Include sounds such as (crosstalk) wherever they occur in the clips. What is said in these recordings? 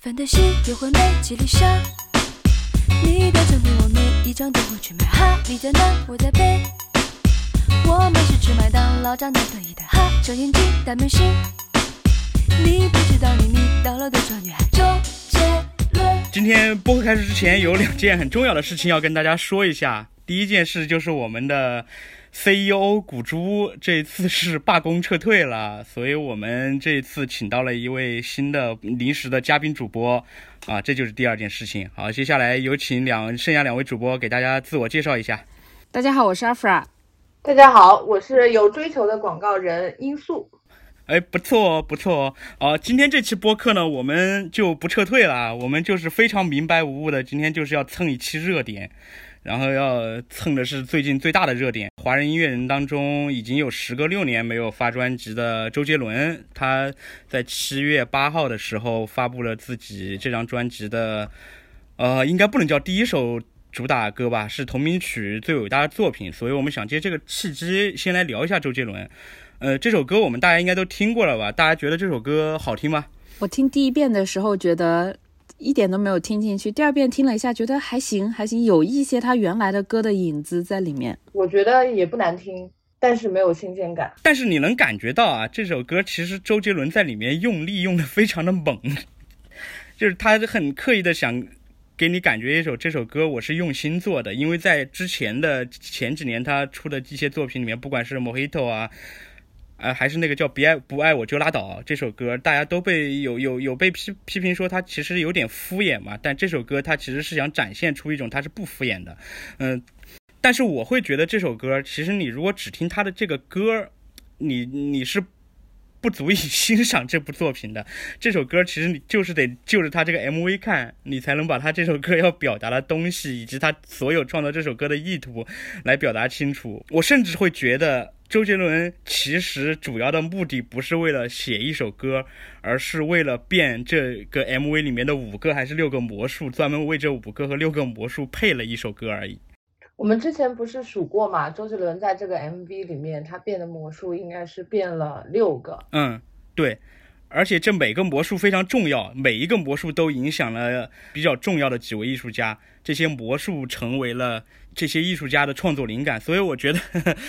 范德西约会美吉丽莎，你的奖品我每一张都会去买哈，你在南，我在北，我们是吃麦当劳长大的一代哈，小眼睛大明星，你不知道你迷倒了多少女孩，周杰伦。今天播客开始之前，有两件很重要的事情要跟大家说一下。第一件事就是我们的 CEO 古珠这次是罢工撤退了，(laughs) 所以我们这次请到了一位新的临时的嘉宾主播，啊，这就是第二件事情。好，接下来有请两剩下两位主播给大家自我介绍一下。大家好，我是阿弗拉。大家好，我是有追求的广告人罂粟。哎，不错哦，不错哦。哦，今天这期播客呢，我们就不撤退了，我们就是非常明白无误的，今天就是要蹭一期热点。然后要蹭的是最近最大的热点，华人音乐人当中已经有时隔六年没有发专辑的周杰伦，他在七月八号的时候发布了自己这张专辑的，呃，应该不能叫第一首主打歌吧，是同名曲《最伟大的作品》，所以我们想借这个契机先来聊一下周杰伦。呃，这首歌我们大家应该都听过了吧？大家觉得这首歌好听吗？我听第一遍的时候觉得。一点都没有听进去，第二遍听了一下，觉得还行，还行，有一些他原来的歌的影子在里面。我觉得也不难听，但是没有新鲜感。但是你能感觉到啊，这首歌其实周杰伦在里面用力用的非常的猛，就是他很刻意的想给你感觉一首这首歌我是用心做的，因为在之前的前几年他出的一些作品里面，不管是 Mojito 啊。呃，还是那个叫“别爱不爱我就拉倒”这首歌，大家都被有有有被批批评说他其实有点敷衍嘛。但这首歌他其实是想展现出一种他是不敷衍的，嗯。但是我会觉得这首歌，其实你如果只听他的这个歌，你你是不足以 (laughs) 欣赏这部作品的。这首歌其实你就是得就着他这个 MV 看，你才能把他这首歌要表达的东西以及他所有创作这首歌的意图来表达清楚。我甚至会觉得。周杰伦其实主要的目的不是为了写一首歌，而是为了变这个 MV 里面的五个还是六个魔术，专门为这五个和六个魔术配了一首歌而已。我们之前不是数过嘛？周杰伦在这个 MV 里面，他变的魔术应该是变了六个。嗯，对。而且这每个魔术非常重要，每一个魔术都影响了比较重要的几位艺术家，这些魔术成为了。这些艺术家的创作灵感，(laughs) 所以我觉得，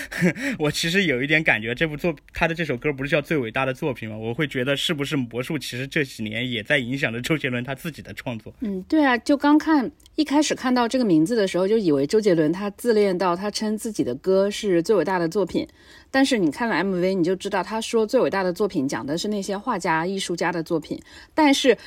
(laughs) 我其实有一点感觉，这部作他的这首歌不是叫最伟大的作品吗？我会觉得是不是魔术其实这几年也在影响着周杰伦他自己的创作。嗯，对啊，就刚看一开始看到这个名字的时候，就以为周杰伦他自恋到他称自己的歌是最伟大的作品，但是你看了 MV，你就知道他说最伟大的作品讲的是那些画家、艺术家的作品，但是。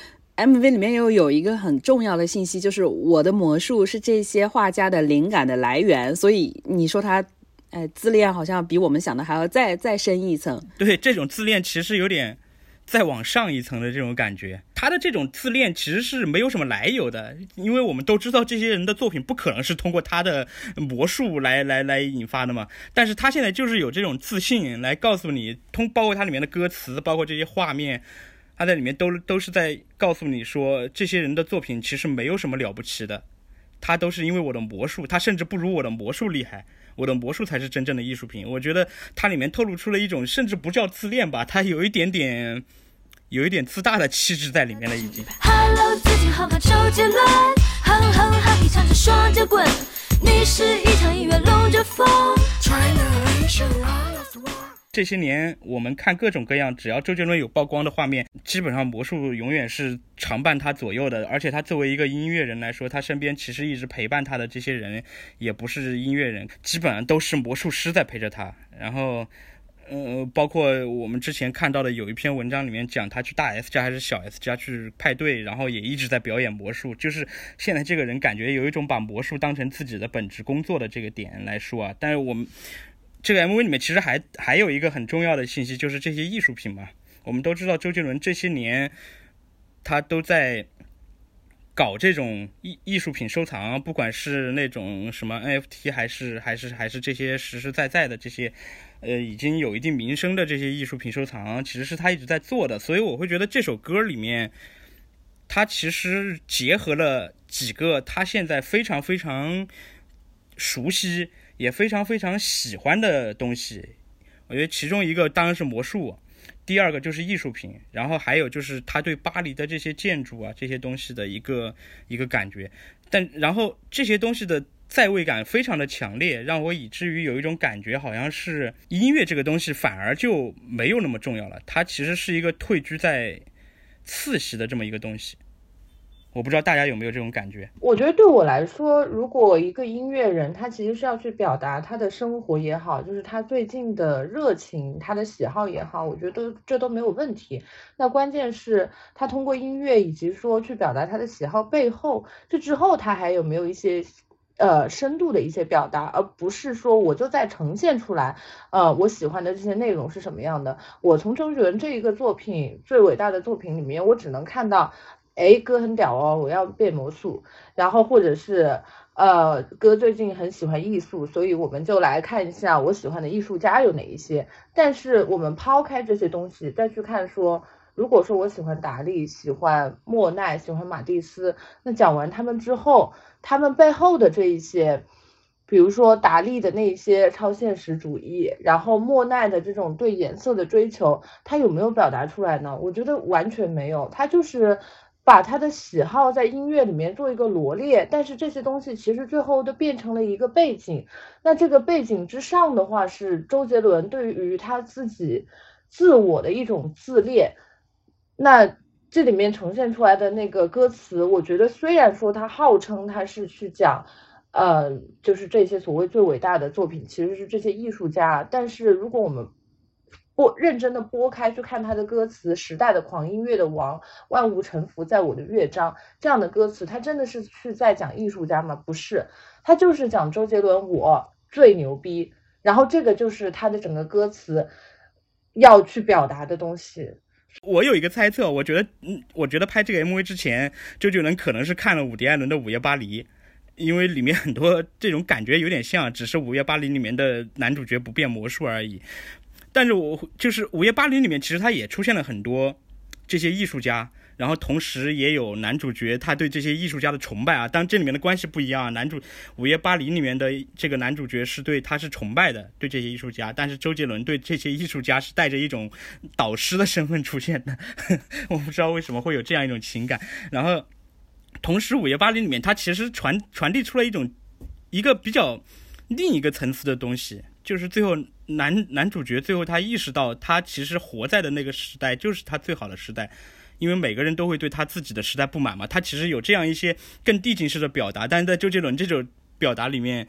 MV 里面又有一个很重要的信息，就是我的魔术是这些画家的灵感的来源，所以你说他，哎，自恋好像比我们想的还要再再深一层。对，这种自恋其实有点再往上一层的这种感觉。他的这种自恋其实是没有什么来由的，因为我们都知道这些人的作品不可能是通过他的魔术来 (laughs) 来来引发的嘛。但是他现在就是有这种自信来告诉你，通包括他里面的歌词，包括这些画面。他在里面都都是在告诉你说，这些人的作品其实没有什么了不起的，他都是因为我的魔术，他甚至不如我的魔术厉害，我的魔术才是真正的艺术品。我觉得它里面透露出了一种，甚至不叫自恋吧，他有一点点，有一点自大的气质在里面了，已经。Hello，最近好吗？周杰伦，哼哼哈嘿，唱着双截棍，你是一场音乐龙卷风。这些年，我们看各种各样，只要周杰伦有曝光的画面，基本上魔术永远是常伴他左右的。而且他作为一个音乐人来说，他身边其实一直陪伴他的这些人，也不是音乐人，基本上都是魔术师在陪着他。然后，呃，包括我们之前看到的有一篇文章里面讲他去大 S 家还是小 S 家去派对，然后也一直在表演魔术。就是现在这个人感觉有一种把魔术当成自己的本职工作的这个点来说啊。但是我们。这个 MV 里面其实还还有一个很重要的信息，就是这些艺术品嘛。我们都知道周杰伦这些年他都在搞这种艺艺术品收藏，不管是那种什么 NFT，还是还是还是这些实实在在的这些呃已经有一定名声的这些艺术品收藏，其实是他一直在做的。所以我会觉得这首歌里面，他其实结合了几个他现在非常非常熟悉。也非常非常喜欢的东西，我觉得其中一个当然是魔术，第二个就是艺术品，然后还有就是他对巴黎的这些建筑啊这些东西的一个一个感觉，但然后这些东西的在位感非常的强烈，让我以至于有一种感觉，好像是音乐这个东西反而就没有那么重要了，它其实是一个退居在次席的这么一个东西。我不知道大家有没有这种感觉？我觉得对我来说，如果一个音乐人他其实是要去表达他的生活也好，就是他最近的热情、他的喜好也好，我觉得这都没有问题。那关键是，他通过音乐以及说去表达他的喜好背后，这之后他还有没有一些呃深度的一些表达，而不是说我就在呈现出来，呃，我喜欢的这些内容是什么样的。我从周杰伦这一个作品最伟大的作品里面，我只能看到。哎，哥很屌哦！我要变魔术，然后或者是呃，哥最近很喜欢艺术，所以我们就来看一下我喜欢的艺术家有哪一些。但是我们抛开这些东西，再去看说，如果说我喜欢达利，喜欢莫奈，喜欢马蒂斯，那讲完他们之后，他们背后的这一些，比如说达利的那些超现实主义，然后莫奈的这种对颜色的追求，他有没有表达出来呢？我觉得完全没有，他就是。把他的喜好在音乐里面做一个罗列，但是这些东西其实最后都变成了一个背景。那这个背景之上的话，是周杰伦对于他自己自我的一种自恋。那这里面呈现出来的那个歌词，我觉得虽然说他号称他是去讲，呃，就是这些所谓最伟大的作品，其实是这些艺术家，但是如果我们认真的拨开去看他的歌词，时代的狂音乐的王，万物臣服在我的乐章这样的歌词，他真的是去在讲艺术家吗？不是，他就是讲周杰伦，我最牛逼。然后这个就是他的整个歌词要去表达的东西。我有一个猜测，我觉得，嗯，我觉得拍这个 MV 之前，周杰伦可能是看了伍迪·艾伦的《午夜巴黎》，因为里面很多这种感觉有点像，只是《午夜巴黎》里面的男主角不变魔术而已。但是我就是《午夜巴黎》里面，其实他也出现了很多这些艺术家，然后同时也有男主角他对这些艺术家的崇拜啊。当这里面的关系不一样，男主《午夜巴黎》里面的这个男主角是对他是崇拜的，对这些艺术家，但是周杰伦对这些艺术家是带着一种导师的身份出现的。(laughs) 我不知道为什么会有这样一种情感。然后同时，《午夜巴黎》里面他其实传传递出了一种一个比较另一个层次的东西，就是最后。男男主角最后他意识到，他其实活在的那个时代就是他最好的时代，因为每个人都会对他自己的时代不满嘛。他其实有这样一些更递进式的表达，但是在周杰伦这种表达里面，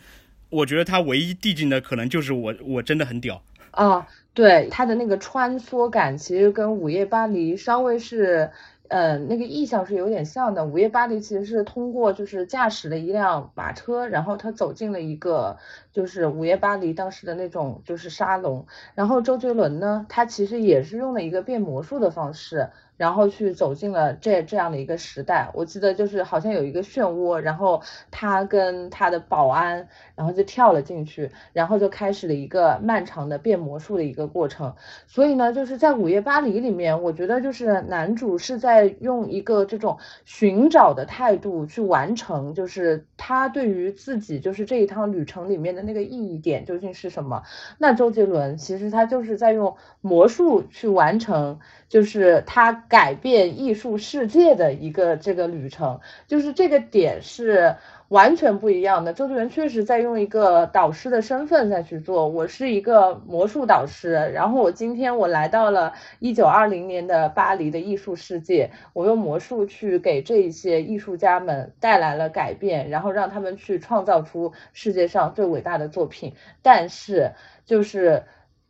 我觉得他唯一递进的可能就是我我真的很屌啊。对他的那个穿梭感，其实跟《午夜巴黎》稍微是。呃，那个意象是有点像的。午夜巴黎其实是通过就是驾驶了一辆马车，然后他走进了一个就是午夜巴黎当时的那种就是沙龙。然后周杰伦呢，他其实也是用了一个变魔术的方式。然后去走进了这这样的一个时代，我记得就是好像有一个漩涡，然后他跟他的保安，然后就跳了进去，然后就开始了一个漫长的变魔术的一个过程。所以呢，就是在《午夜巴黎》里面，我觉得就是男主是在用一个这种寻找的态度去完成，就是他对于自己就是这一趟旅程里面的那个意义点究竟是什么。那周杰伦其实他就是在用魔术去完成。就是他改变艺术世界的一个这个旅程，就是这个点是完全不一样的。周杰伦确实在用一个导师的身份在去做，我是一个魔术导师，然后我今天我来到了一九二零年的巴黎的艺术世界，我用魔术去给这一些艺术家们带来了改变，然后让他们去创造出世界上最伟大的作品。但是就是。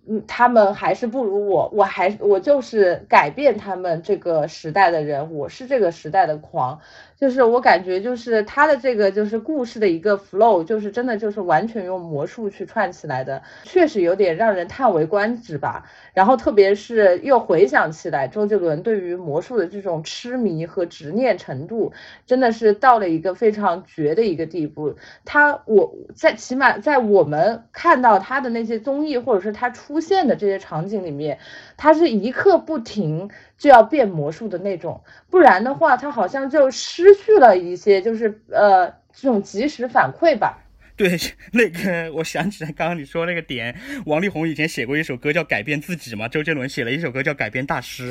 嗯，他们还是不如我，我还我就是改变他们这个时代的人，我是这个时代的狂。就是我感觉，就是他的这个就是故事的一个 flow，就是真的就是完全用魔术去串起来的，确实有点让人叹为观止吧。然后特别是又回想起来，周杰伦对于魔术的这种痴迷和执念程度，真的是到了一个非常绝的一个地步。他我在起码在我们看到他的那些综艺或者是他出出现的这些场景里面，他是一刻不停。就要变魔术的那种，不然的话，他好像就失去了一些，就是呃这种及时反馈吧。(laughs) 对，(laughs) 那个我想起来，刚刚你说那个点，王力宏以前写过一首歌叫《改变自己》嘛，周杰伦写了一首歌叫《改变大师》，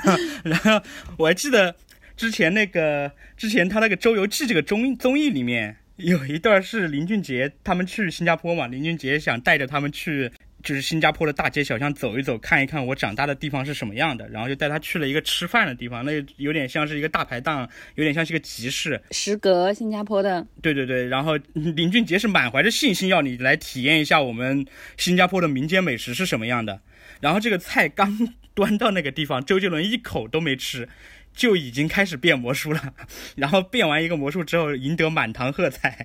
(laughs) 然后我还记得之前那个之前他那个《周游记》这个综综艺里面有一段是林俊杰他们去新加坡嘛，林俊杰想带着他们去。就是新加坡的大街小巷走一走，看一看我长大的地方是什么样的，然后就带他去了一个吃饭的地方，那有点像是一个大排档，有点像是一个集市。时隔，新加坡的。对对对，然后 (laughs) 林俊杰是满怀着信心要你来体验一下我们新加坡的民间美食是什么样的。然后这个菜刚 (laughs) 端到那个地方，周杰伦一口都没吃，就已经开始变魔术了。(laughs) 然后变完一个魔术之后，赢得满堂喝彩。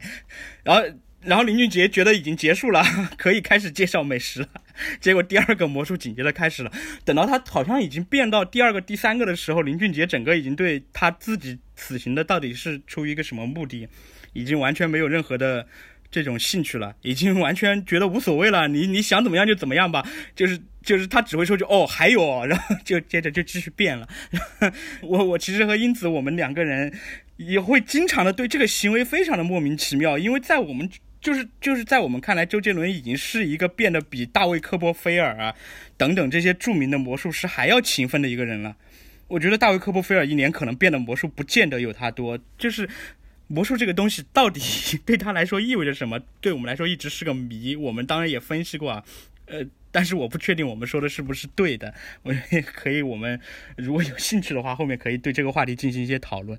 然后。然后林俊杰觉得已经结束了，(laughs) 可以开始介绍美食了。(laughs) 结果第二个魔术紧接着开始了。等到他好像已经变到第二个、第三个的时候，林俊杰整个已经对他自己此行的到底是出于一个什么目的，已经完全没有任何的这种兴趣了，(laughs) 已经完全觉得无所谓了。你你想怎么样就怎么样吧，就是就是他只会说句哦还有，然后就接着就继续变了。我我其实和英子我们两个人也会经常的对这个行为非常的莫名其妙，因为在我们。就是就是在我们看来，周杰伦已经是一个变得比大卫科波菲尔啊等等这些著名的魔术师还要勤奋的一个人了。我觉得大卫科波菲尔一年可能变的魔术不见得有他多。就是魔术这个东西到底 (laughs) 对他来说意味着什么？对我们来说一直是个谜。我们当然也分析过啊，呃，但是我不确定我们说的是不是对的。我也可以，我们如果有兴趣的话，后面可以对这个话题进行一些讨论。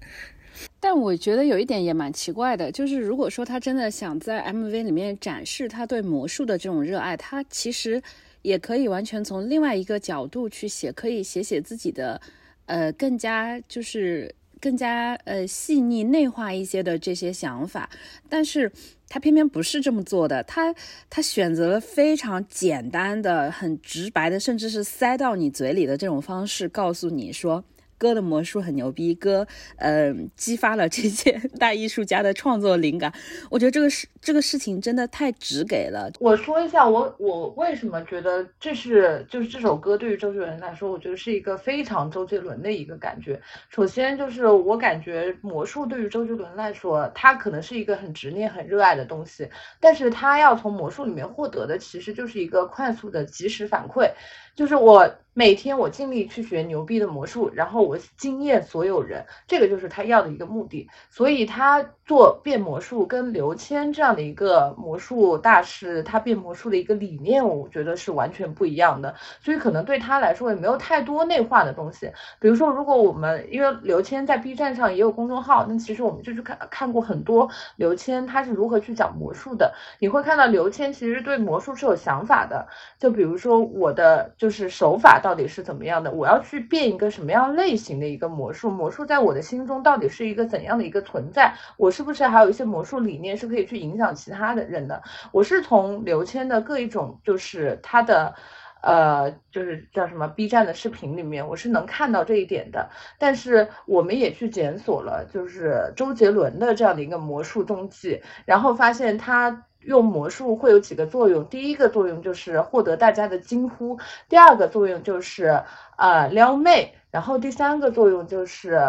但我觉得有一点也蛮奇怪的，就是如果说他真的想在 MV 里面展示他对魔术的这种热爱，他其实也可以完全从另外一个角度去写，可以写写自己的，呃，更加就是更加呃细腻内化一些的这些想法。但是他偏偏不是这么做的，他他选择了非常简单的、很直白的，甚至是塞到你嘴里的这种方式，告诉你说。哥的魔术很牛逼，哥，嗯，激发了这些 (laughs) 大艺术家的创作灵感。我觉得这个事，这个事情真的太直给了。我说一下，我我为什么觉得这是，就是这首歌对于周杰伦来说，我觉得是一个非常周杰伦的一个感觉。首先就是我感觉魔术对于周杰伦来说，他可能是一个很执念、很热爱的东西，但是他要从魔术里面获得的，其实就是一个快速的及时反馈。就是我每天我尽力去学牛逼的魔术，然后我惊艳所有人，这个就是他要的一个目的。所以他做变魔术跟刘谦这样的一个魔术大师，他变魔术的一个理念，我觉得是完全不一样的。所以可能对他来说也没有太多内化的东西。比如说，如果我们因为刘谦在 B 站上也有公众号，那其实我们就去看看过很多刘谦他是如何去讲魔术的。你会看到刘谦其实对魔术是有想法的。就比如说我的。就是手法到底是怎么样的？我要去变一个什么样类型的一个魔术？魔术在我的心中到底是一个怎样的一个存在？我是是不是还有一些魔术理念是可以去影响其他的人的？我是从刘谦的各一种，就是他的，呃，就是叫什么 B 站的视频里面，我是能看到这一点的。但是我们也去检索了，就是周杰伦的这样的一个魔术踪迹，然后发现他。用魔术会有几个作用，第一个作用就是获得大家的惊呼，第二个作用就是呃撩妹，然后第三个作用就是，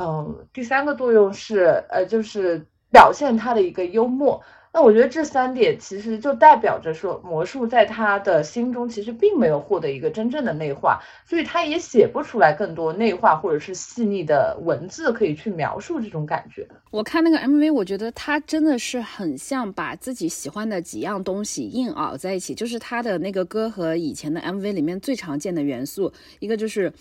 嗯，第三个作用是呃就是表现他的一个幽默。那我觉得这三点其实就代表着说，魔术在他的心中其实并没有获得一个真正的内化，所以他也写不出来更多内化或者是细腻的文字可以去描述这种感觉。我看那个 MV，我觉得他真的是很像把自己喜欢的几样东西硬熬在一起，就是他的那个歌和以前的 MV 里面最常见的元素，一个就是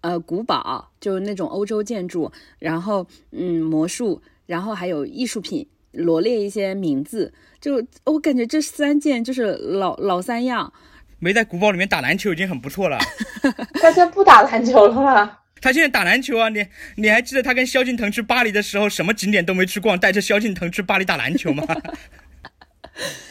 呃古堡，就是那种欧洲建筑，然后嗯魔术，然后还有艺术品。罗列一些名字，就我感觉这三件就是老老三样。没在古堡里面打篮球已经很不错了。他现在不打篮球了吗？(laughs) 他现在打篮球啊！你你还记得他跟萧敬腾去巴黎的时候，什么景点都没去逛，带着萧敬腾去巴黎打篮球吗？(laughs)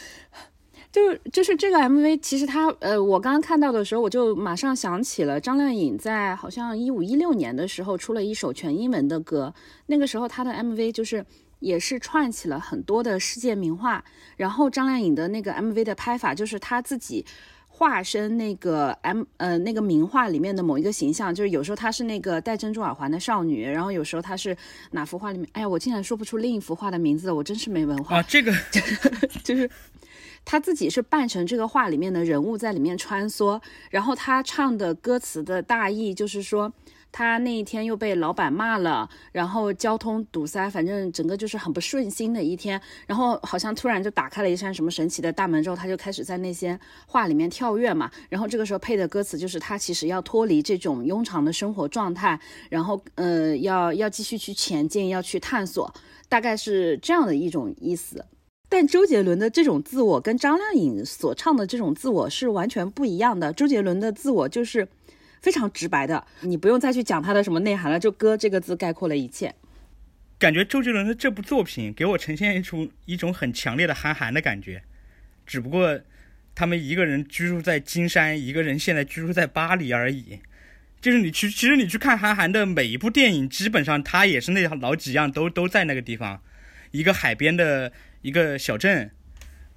就就是这个 MV，其实他呃，我刚刚看到的时候，我就马上想起了张靓颖在好像一五一六年的时候出了一首全英文的歌，那个时候她的 MV 就是。也是串起了很多的世界名画，然后张靓颖的那个 MV 的拍法就是她自己化身那个 M 呃那个名画里面的某一个形象，就是有时候她是那个戴珍珠耳环的少女，然后有时候她是哪幅画里面？哎呀，我竟然说不出另一幅画的名字了，我真是没文化啊！这个 (laughs) 就是他自己是扮成这个画里面的人物在里面穿梭，然后他唱的歌词的大意就是说。他那一天又被老板骂了，然后交通堵塞，反正整个就是很不顺心的一天。然后好像突然就打开了一扇什么神奇的大门之后，他就开始在那些画里面跳跃嘛。然后这个时候配的歌词就是他其实要脱离这种庸常的生活状态，然后呃要要继续去前进，要去探索，大概是这样的一种意思。但周杰伦的这种自我跟张靓颖所唱的这种自我是完全不一样的。周杰伦的自我就是。非常直白的，你不用再去讲他的什么内涵了，就“歌”这个字概括了一切。感觉周杰伦的这部作品给我呈现一种一种很强烈的韩寒的感觉，只不过他们一个人居住在金山，一个人现在居住在巴黎而已。就是你去，其实你去看韩寒的每一部电影，基本上他也是那老几样，都都在那个地方，一个海边的一个小镇，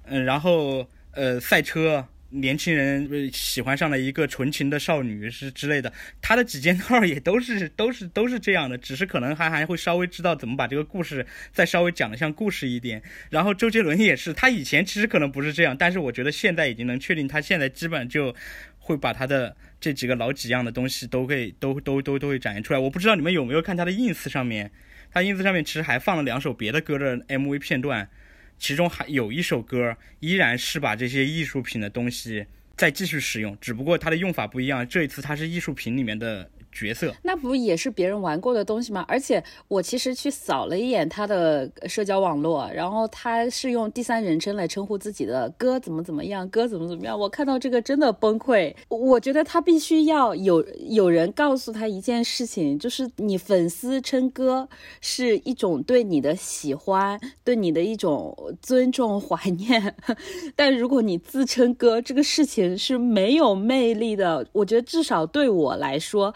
嗯，然后呃赛车。年轻人喜欢上了一个纯情的少女是之类的，他的几件套也都是都是都是这样的，只是可能还还会稍微知道怎么把这个故事再稍微讲的像故事一点。然后周杰伦也是，他以前其实可能不是这样，但是我觉得现在已经能确定，他现在基本就会把他的这几个老几样的东西都会都都都都会展现出来。我不知道你们有没有看他的 ins 上面，他 ins 上面其实还放了两首别的歌的 mv 片段。其中还有一首歌，依然是把这些艺术品的东西再继续使用，只不过它的用法不一样。这一次它是艺术品里面的。角色那不也是别人玩过的东西吗？而且我其实去扫了一眼他的社交网络，然后他是用第三人称来称呼自己的哥怎么怎么样，哥怎么怎么样。我看到这个真的崩溃。我觉得他必须要有有人告诉他一件事情，就是你粉丝称哥是一种对你的喜欢，对你的一种尊重怀念。(laughs) 但如果你自称哥，这个事情是没有魅力的。我觉得至少对我来说。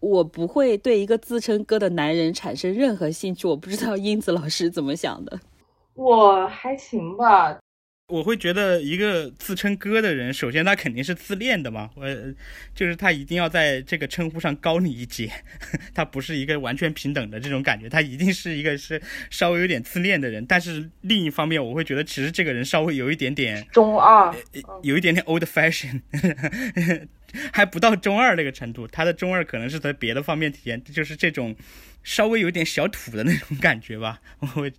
我不会对一个自称哥的男人产生任何兴趣。我不知道英子老师怎么想的。我还行吧。我会觉得一个自称哥的人，首先他肯定是自恋的嘛，我就是他一定要在这个称呼上高你一截，(laughs) 他不是一个完全平等的这种感觉，他一定是一个是稍微有点自恋的人。但是另一方面，我会觉得其实这个人稍微有一点点中二，有一点点 old fashion。(laughs) 还不到中二那个程度，他的中二可能是在别的方面体现，就是这种稍微有点小土的那种感觉吧。我，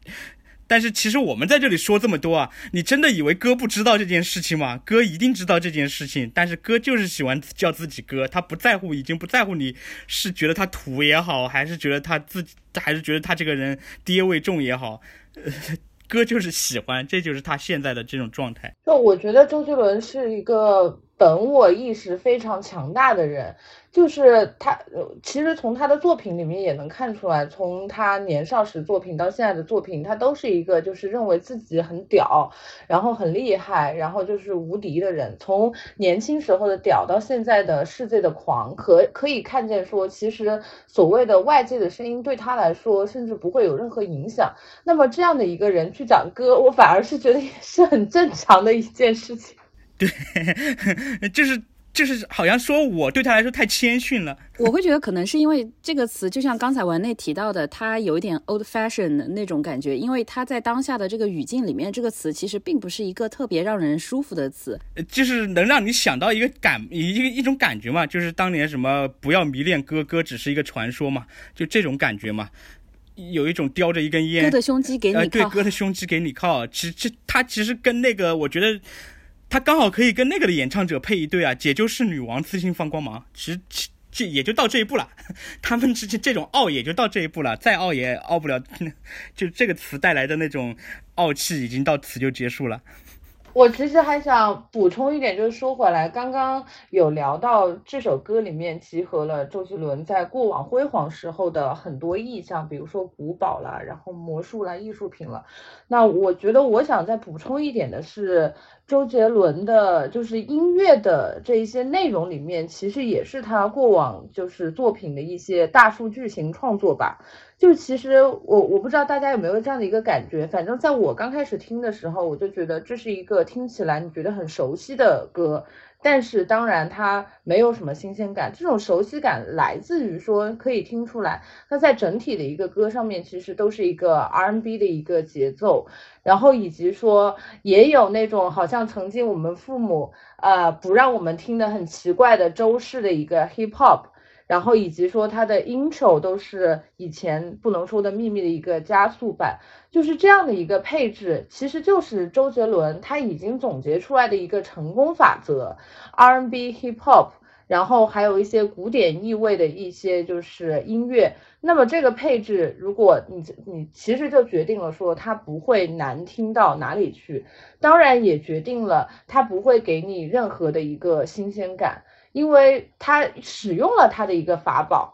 但是其实我们在这里说这么多啊，你真的以为哥不知道这件事情吗？哥一定知道这件事情，但是哥就是喜欢叫自己哥，他不在乎，已经不在乎你是觉得他土也好，还是觉得他自己，还是觉得他这个人爹味重也好，(laughs) 哥就是喜欢，这就是他现在的这种状态。就我觉得周杰伦是一个。本我意识非常强大的人。就是他，其实从他的作品里面也能看出来，从他年少时作品到现在的作品，他都是一个就是认为自己很屌，然后很厉害，然后就是无敌的人。从年轻时候的屌到现在的世界的狂，可可以看见说，其实所谓的外界的声音对他来说，甚至不会有任何影响。那么这样的一个人去讲歌，我反而是觉得也是很正常的一件事情。(laughs) 对，就是就是，好像说我对他来说太谦逊了。我会觉得可能是因为这个词，就像刚才文内提到的，它有一点 old fashion 的那种感觉。因为他在当下的这个语境里面，这个词其实并不是一个特别让人舒服的词。就是能让你想到一个感一个一种感觉嘛，就是当年什么不要迷恋哥哥，只是一个传说嘛，就这种感觉嘛。有一种叼着一根烟，哥的胸肌给你靠，对，哥的胸肌给你靠。其实他其实跟那个，我觉得。他刚好可以跟那个的演唱者配一对啊，解救是女王，自信放光芒。其实，这也就到这一步了。(laughs) 他们之间这种傲也就到这一步了，再傲也傲不了。(laughs) 就这个词带来的那种傲气，已经到此就结束了。我其实还想补充一点，就是说回来，刚刚有聊到这首歌里面集合了周杰伦在过往辉煌时候的很多意象，比如说古堡啦，然后魔术啦，艺术品了。那我觉得我想再补充一点的是，周杰伦的就是音乐的这一些内容里面，其实也是他过往就是作品的一些大数据型创作吧。就其实我我不知道大家有没有这样的一个感觉，反正在我刚开始听的时候，我就觉得这是一个听起来你觉得很熟悉的歌。但是当然它没有什么新鲜感。这种熟悉感来自于说可以听出来，它在整体的一个歌上面其实都是一个 R&B 的一个节奏，然后以及说也有那种好像曾经我们父母呃不让我们听的很奇怪的周氏的一个 hip hop。然后以及说它的 intro 都是以前不能说的秘密的一个加速版，就是这样的一个配置，其实就是周杰伦他已经总结出来的一个成功法则，R&B hip hop，然后还有一些古典意味的一些就是音乐。那么这个配置，如果你你其实就决定了说它不会难听到哪里去，当然也决定了它不会给你任何的一个新鲜感。因为他使用了他的一个法宝，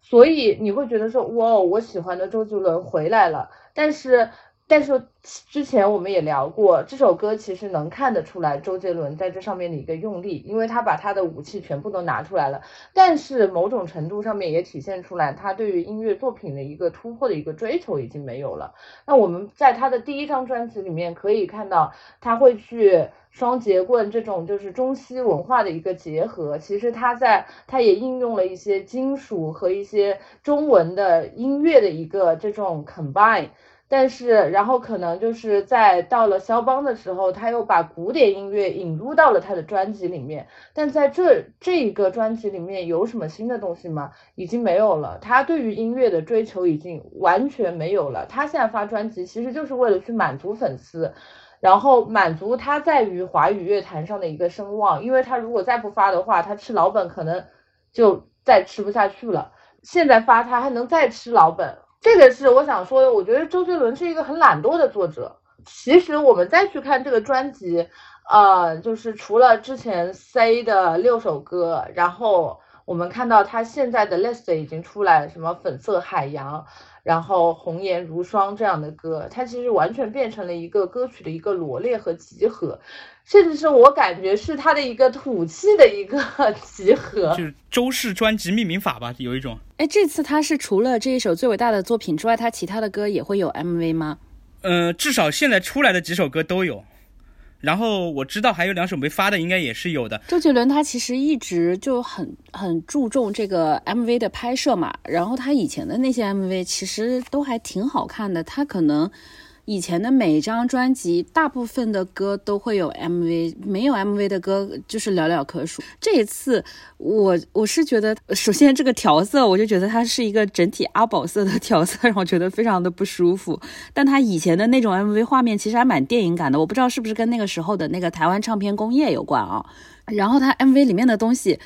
所以你会觉得说，哇，我喜欢的周杰伦回来了。但是，但是之前我们也聊过，这首歌其实能看得出来周杰伦在这上面的一个用力，因为他把他的武器全部都拿出来了。但是某种程度上面也体现出来，他对于音乐作品的一个突破的一个追求已经没有了。那我们在他的第一张专辑里面可以看到，他会去。双截棍这种就是中西文化的一个结合，其实他在他也应用了一些金属和一些中文的音乐的一个这种 combine，但是然后可能就是在到了肖邦的时候，他又把古典音乐引入到了他的专辑里面，但在这这一个专辑里面有什么新的东西吗？已经没有了，他对于音乐的追求已经完全没有了，他现在发专辑其实就是为了去满足粉丝。然后满足他在于华语乐坛上的一个声望，因为他如果再不发的话，他吃老本可能就再吃不下去了。现在发他还能再吃老本，这个是我想说的。我觉得周杰伦是一个很懒惰的作者。其实我们再去看这个专辑，呃，就是除了之前 C 的六首歌，然后我们看到他现在的 list 已经出来，什么粉色海洋。然后红颜如霜这样的歌，它其实完全变成了一个歌曲的一个罗列和集合，甚至是我感觉是它的一个土气的一个 (laughs) 集合，就是周氏专辑命名法吧，有一种。哎，这次他是除了这一首最伟大的作品之外，他其他的歌也会有 MV 吗？嗯，至少现在出来的几首歌都有。然后我知道还有两首没发的，应该也是有的。周杰伦他其实一直就很很注重这个 MV 的拍摄嘛，然后他以前的那些 MV 其实都还挺好看的，他可能。以前的每张专辑，大部分的歌都会有 MV，没有 MV 的歌就是寥寥可数。这一次，我我是觉得，首先这个调色，我就觉得它是一个整体阿宝色的调色，让我觉得非常的不舒服。但他以前的那种 MV 画面其实还蛮电影感的，我不知道是不是跟那个时候的那个台湾唱片工业有关啊。然后他 MV 里面的东西。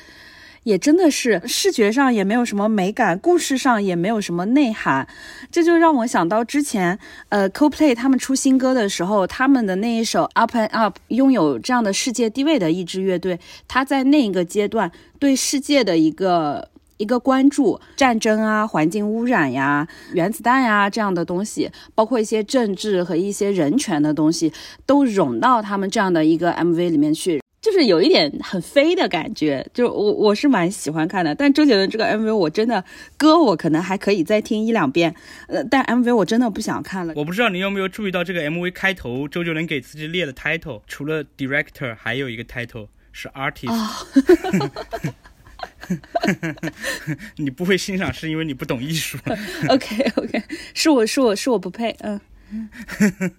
也真的是视觉上也没有什么美感，故事上也没有什么内涵，这就让我想到之前，呃，CoPlay 他们出新歌的时候，他们的那一首 Up and Up，拥有这样的世界地位的一支乐队，他在那一个阶段对世界的一个一个关注，战争啊、环境污染呀、原子弹呀这样的东西，包括一些政治和一些人权的东西，都融到他们这样的一个 MV 里面去。就是有一点很飞的感觉，就我我是蛮喜欢看的。但周杰伦这个 MV 我真的歌我可能还可以再听一两遍，呃，但 MV 我真的不想看了。我不知道你有没有注意到这个 MV 开头，周杰伦给自己列的 title，除了 director 还有一个 title 是 artist。(laughs) 你不会欣赏是因为你不懂艺术。(laughs) OK OK，是我是我是我不配，嗯。(laughs)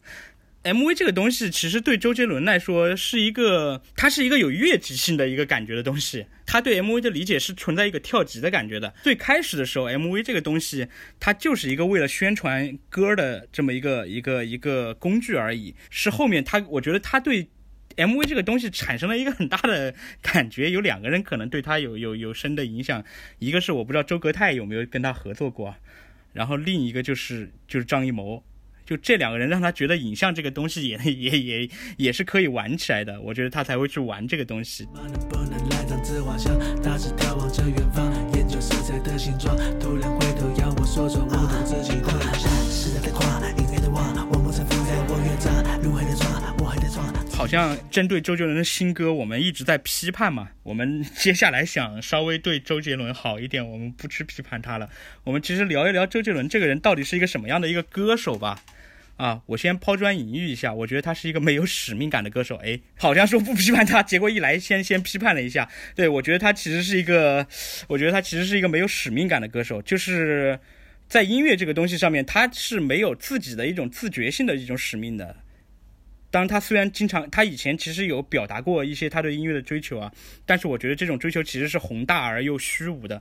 M V 这个东西其实对周杰伦来说是一个，它是一个有越级性的一个感觉的东西。他对 M V 的理解是存在一个跳级的感觉的。最开始的时候，M V 这个东西它就是一个为了宣传歌的这么一个一个一个工具而已。是后面他，我觉得他对 M V 这个东西产生了一个很大的感觉。有两个人可能对他有有有深的影响，一个是我不知道周格泰有没有跟他合作过，然后另一个就是就是张艺谋。就这两个人让他觉得影像这个东西也 (laughs) 也也也是可以玩起来的，我觉得他才会去玩这个东西。好像针对周杰伦的新歌，我们一直在批判嘛。我们接下来想稍微对周杰伦好一点，我们不去批判他了。我们其实聊一聊周杰伦这个人到底是一个什么样的一个歌手吧。啊，我先抛砖引玉一下，我觉得他是一个没有使命感的歌手。哎，好像说不批判他，结果一来先先批判了一下。对我觉得他其实是一个，我觉得他其实是一个没有使命感的歌手，就是在音乐这个东西上面，他是没有自己的一种自觉性的一种使命的。当，他虽然经常，他以前其实有表达过一些他对音乐的追求啊，但是我觉得这种追求其实是宏大而又虚无的。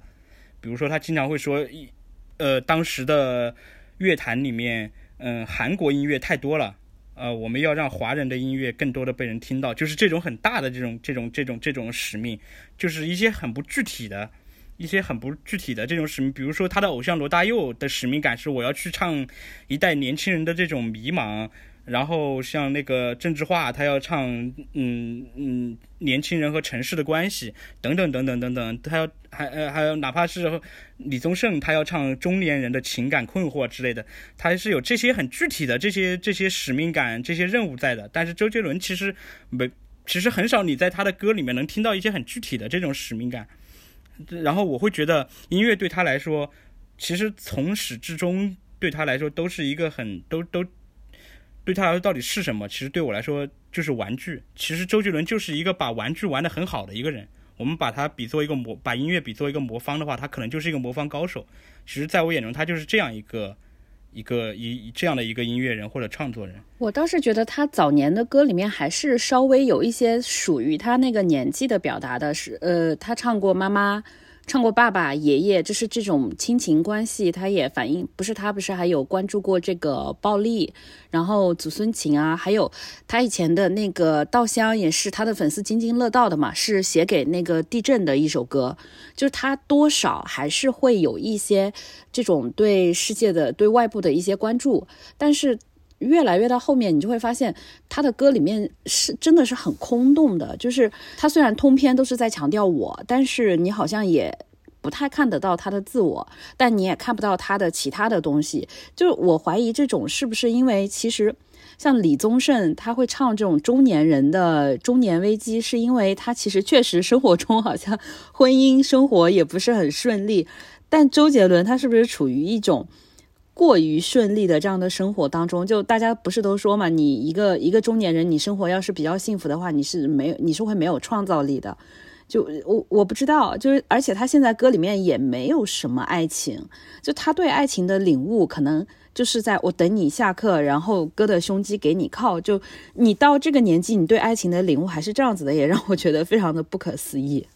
比如说，他经常会说，一呃，当时的乐坛里面。嗯，韩国音乐太多了，呃，我们要让华人的音乐更多的被人听到，就是这种很大的这种这种这种这种使命，就是一些很不具体的，一些很不具体的这种使命，比如说他的偶像罗大佑的使命感是我要去唱一代年轻人的这种迷茫。然后像那个郑智化，他要唱，嗯嗯，年轻人和城市的关系，等等等等等等，他要还呃还有哪怕是李宗盛，他要唱中年人的情感困惑之类的，他是有这些很具体的这些这些使命感、这些任务在的。但是周杰伦其实没，其实很少你在他的歌里面能听到一些很具体的这种使命感。然后我会觉得音乐对他来说，其实从始至终对他来说都是一个很都都。对他来说到底是什么？其实对我来说就是玩具。其实周杰伦就是一个把玩具玩得很好的一个人。我们把他比作一个魔，把音乐比作一个魔方的话，他可能就是一个魔方高手。其实，在我眼中，他就是这样一个一个一这样的一个音乐人或者创作人。我倒是觉得他早年的歌里面还是稍微有一些属于他那个年纪的表达的，是呃，他唱过妈妈。唱过爸爸、爷爷，就是这种亲情关系，他也反映不是他不是还有关注过这个暴力，然后祖孙情啊，还有他以前的那个《稻香》也是他的粉丝津津乐道的嘛，是写给那个地震的一首歌，就是他多少还是会有一些这种对世界的、对外部的一些关注，但是。越来越到后面，你就会发现他的歌里面是真的是很空洞的。就是他虽然通篇都是在强调我，但是你好像也不太看得到他的自我，但你也看不到他的其他的东西。就是我怀疑这种是不是因为其实像李宗盛他会唱这种中年人的中年危机，是因为他其实确实生活中好像婚姻生活也不是很顺利。但周杰伦他是不是处于一种？过于顺利的这样的生活当中，就大家不是都说嘛，你一个一个中年人，你生活要是比较幸福的话，你是没有，你是会没有创造力的。就我我不知道，就是而且他现在歌里面也没有什么爱情，就他对爱情的领悟，可能就是在我等你下课，然后哥的胸肌给你靠。就你到这个年纪，你对爱情的领悟还是这样子的，也让我觉得非常的不可思议。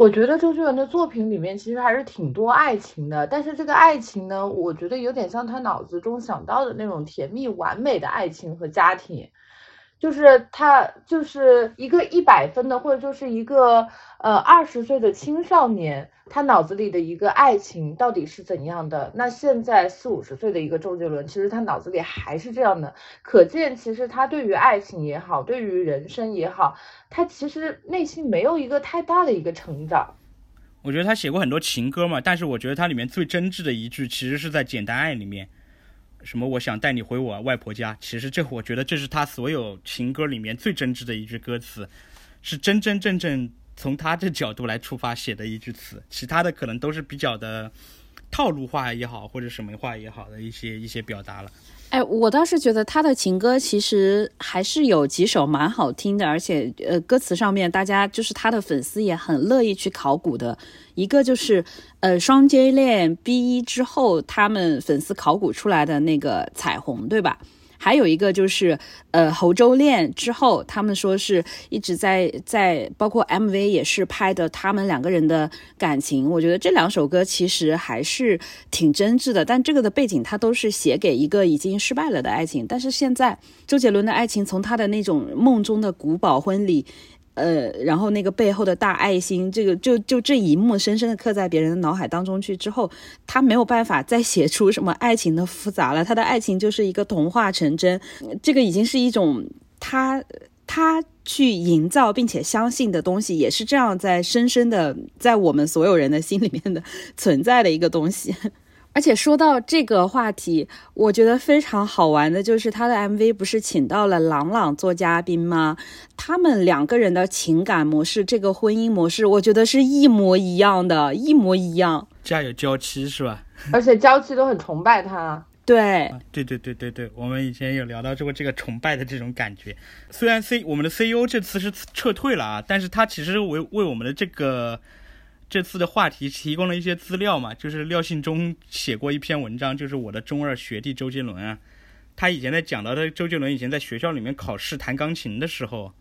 我觉得周杰伦的作品里面其实还是挺多爱情的，但是这个爱情呢，我觉得有点像他脑子中想到的那种甜蜜完美的爱情和家庭。就是他就是一个一百分的，或者就是一个呃二十岁的青少年，他脑子里的一个爱情到底是怎样的？那现在四五十岁的一个周杰伦，其实他脑子里还是这样的，可见其实他对于爱情也好，对于人生也好，他其实内心没有一个太大的一个成长。我觉得他写过很多情歌嘛，但是我觉得他里面最真挚的一句，其实是在《简单爱》里面。什么？我想带你回我外婆家。其实这，我觉得这是他所有情歌里面最真挚的一句歌词，是真真正正从他这角度来出发写的一句词。其他的可能都是比较的套路化也好，或者什么话也好的一些一些表达了。哎，我倒是觉得他的情歌其实还是有几首蛮好听的，而且呃，歌词上面大家就是他的粉丝也很乐意去考古的。一个就是呃，双 J 恋 B 一之后，他们粉丝考古出来的那个彩虹，对吧？还有一个就是，呃，侯周恋之后，他们说是一直在在，包括 MV 也是拍的他们两个人的感情。我觉得这两首歌其实还是挺真挚的，但这个的背景它都是写给一个已经失败了的爱情。但是现在周杰伦的爱情，从他的那种梦中的古堡婚礼。呃，然后那个背后的大爱心，这个就就这一幕深深的刻在别人的脑海当中去之后，他没有办法再写出什么爱情的复杂了。他的爱情就是一个童话成真，这个已经是一种他他去营造并且相信的东西，也是这样在深深的在我们所有人的心里面的存在的一个东西。而且说到这个话题，我觉得非常好玩的就是他的 MV 不是请到了朗朗做嘉宾吗？他们两个人的情感模式，这个婚姻模式，我觉得是一模一样的，一模一样。家有娇妻是吧？而且娇妻都很崇拜他。对，对对对对对，我们以前有聊到过这个崇拜的这种感觉。虽然 C 我们的 CEO 这次是撤退了啊，但是他其实为为我们的这个这次的话题提供了一些资料嘛，就是廖信忠写过一篇文章，就是我的中二学弟周杰伦啊，他以前在讲到他周杰伦以前在学校里面考试弹钢琴的时候。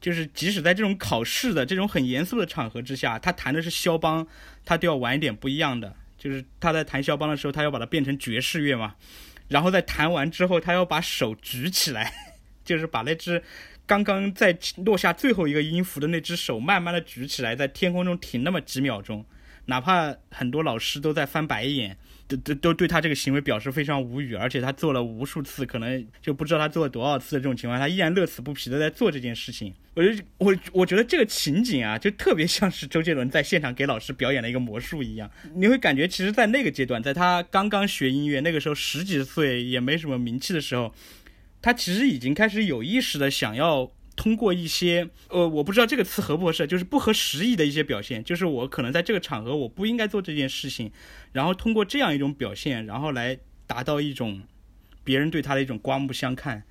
就是即使在这种考试的这种很严肃的场合之下，他弹的是肖邦，他都要玩一点不一样的。就是他在弹肖邦的时候，他要把它变成爵士乐嘛，然后在弹完之后，他要把手举起来，(laughs) 就是把那只刚刚在落下最后一个音符的那只手慢慢的举起来，在天空中停那么几秒钟，哪怕很多老师都在翻白眼。都都都对他这个行为表示非常无语，而且他做了无数次，可能就不知道他做了多少次的这种情况，他依然乐此不疲的在做这件事情。我就我我觉得这个情景啊，就特别像是周杰伦在现场给老师表演了一个魔术一样。你会感觉，其实，在那个阶段，在他刚刚学音乐，那个时候十几岁也没什么名气的时候，他其实已经开始有意识的想要。通过一些呃，我不知道这个词合不合适，就是不合时宜的一些表现，就是我可能在这个场合我不应该做这件事情，然后通过这样一种表现，然后来达到一种别人对他的一种刮目相看。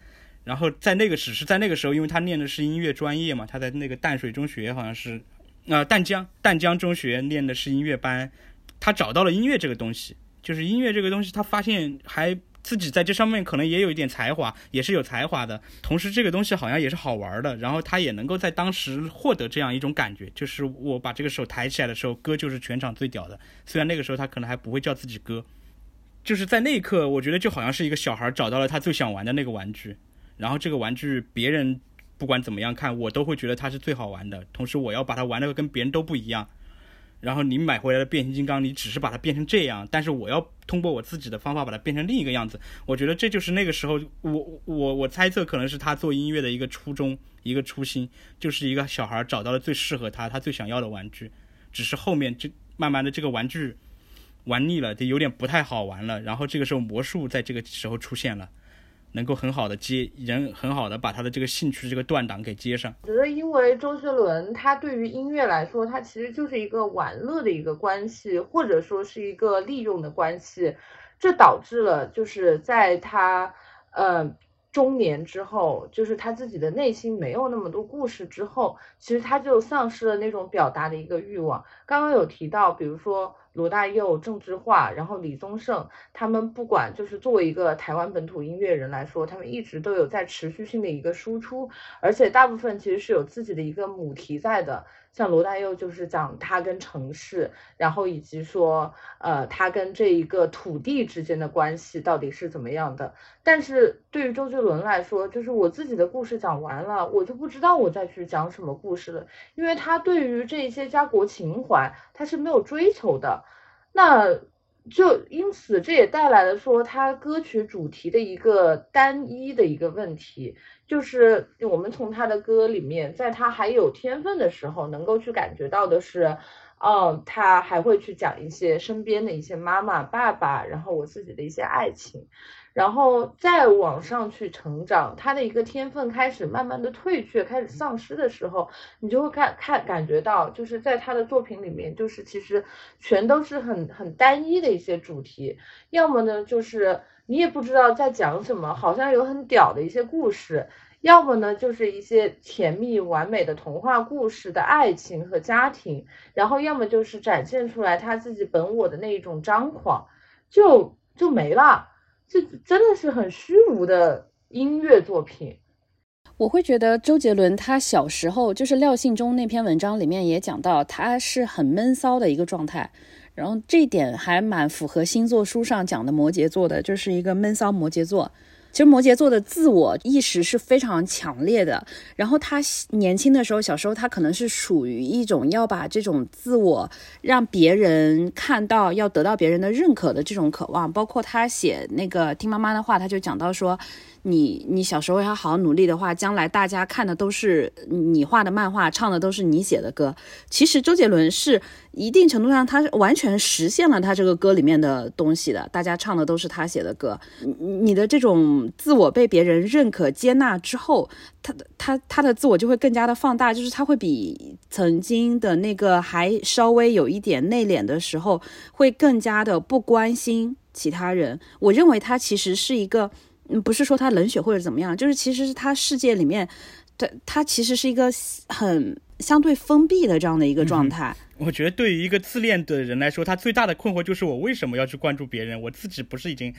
然后在那个只是在那个时候，因为他念的是音乐专业嘛，他在那个淡水中学好像是啊淡江淡江中学念的是音乐班，他找到了音乐这个东西，就是音乐这个东西，他发现还。自己在这上面可能也有一点才华，也是有才华的。同时，这个东西好像也是好玩的。然后他也能够在当时获得这样一种感觉，就是我把这个手抬起来的时候，哥就是全场最屌的。虽然那个时候他可能还不会叫自己哥，就是在那一刻，我觉得就好像是一个小孩找到了他最想玩的那个玩具。然后这个玩具别人不管怎么样看，我都会觉得它是最好玩的。同时，我要把它玩的跟别人都不一样。然后你买回来的变形金刚，你只是把它变成这样，但是我要通过我自己的方法把它变成另一个样子。我觉得这就是那个时候，我我我猜测可能是他做音乐的一个初衷，一个初心，就是一个小孩找到了最适合他、他最想要的玩具。只是后面这慢慢的这个玩具玩腻了，就有点不太好玩了。然后这个时候魔术在这个时候出现了。能够很好的接人，很好的把他的这个兴趣这个断档给接上。我觉得，因为周杰伦他对于音乐来说，他其实就是一个玩乐的一个关系，或者说是一个利用的关系，这导致了就是在他呃中年之后，就是他自己的内心没有那么多故事之后，其实他就丧失了那种表达的一个欲望。刚刚有提到，比如说。罗大佑、郑智化，然后李宗盛，他们不管就是作为一个台湾本土音乐人来说，他们一直都有在持续性的一个输出，而且大部分其实是有自己的一个母题在的。像罗大佑就是讲他跟城市，然后以及说，呃，他跟这一个土地之间的关系到底是怎么样的。但是对于周杰伦来说，就是我自己的故事讲完了，我就不知道我再去讲什么故事了，因为他对于这一些家国情怀，他是没有追求的。那就因此，这也带来了说他歌曲主题的一个单一的一个问题。就是我们从他的歌里面，在他还有天分的时候，能够去感觉到的是，嗯，他还会去讲一些身边的一些妈妈、爸爸，然后我自己的一些爱情。然后再往上去成长，他的一个天分开始慢慢的退却，开始丧失的时候，你就会看看感觉到，就是在他的作品里面，就是其实全都是很很单一的一些主题，要么呢就是你也不知道在讲什么，好像有很屌的一些故事，要么呢就是一些甜蜜完美的童话故事的爱情和家庭，然后要么就是展现出来他自己本我的那一种张狂，就就没了。这真的是很虚无的音乐作品。我会觉得周杰伦他小时候就是廖信忠那篇文章里面也讲到，他是很闷骚的一个状态。然后这一点还蛮符合星座书上讲的摩羯座的，就是一个闷骚摩羯座。其实摩羯座的自我意识是非常强烈的，然后他年轻的时候，小时候他可能是属于一种要把这种自我让别人看到，要得到别人的认可的这种渴望。包括他写那个听妈妈的话，他就讲到说。你你小时候要好好努力的话，将来大家看的都是你画的漫画，唱的都是你写的歌。其实周杰伦是一定程度上，他完全实现了他这个歌里面的东西的。大家唱的都是他写的歌，你的这种自我被别人认可、接纳之后，他他他的自我就会更加的放大，就是他会比曾经的那个还稍微有一点内敛的时候，会更加的不关心其他人。我认为他其实是一个，不是说他冷血或者怎么样，就是其实是他世界里面，他他其实是一个很相对封闭的这样的一个状态。(laughs) 我觉得对于一个自恋的人来说，他最大的困惑就是我为什么要去关注别人？我自己不是已经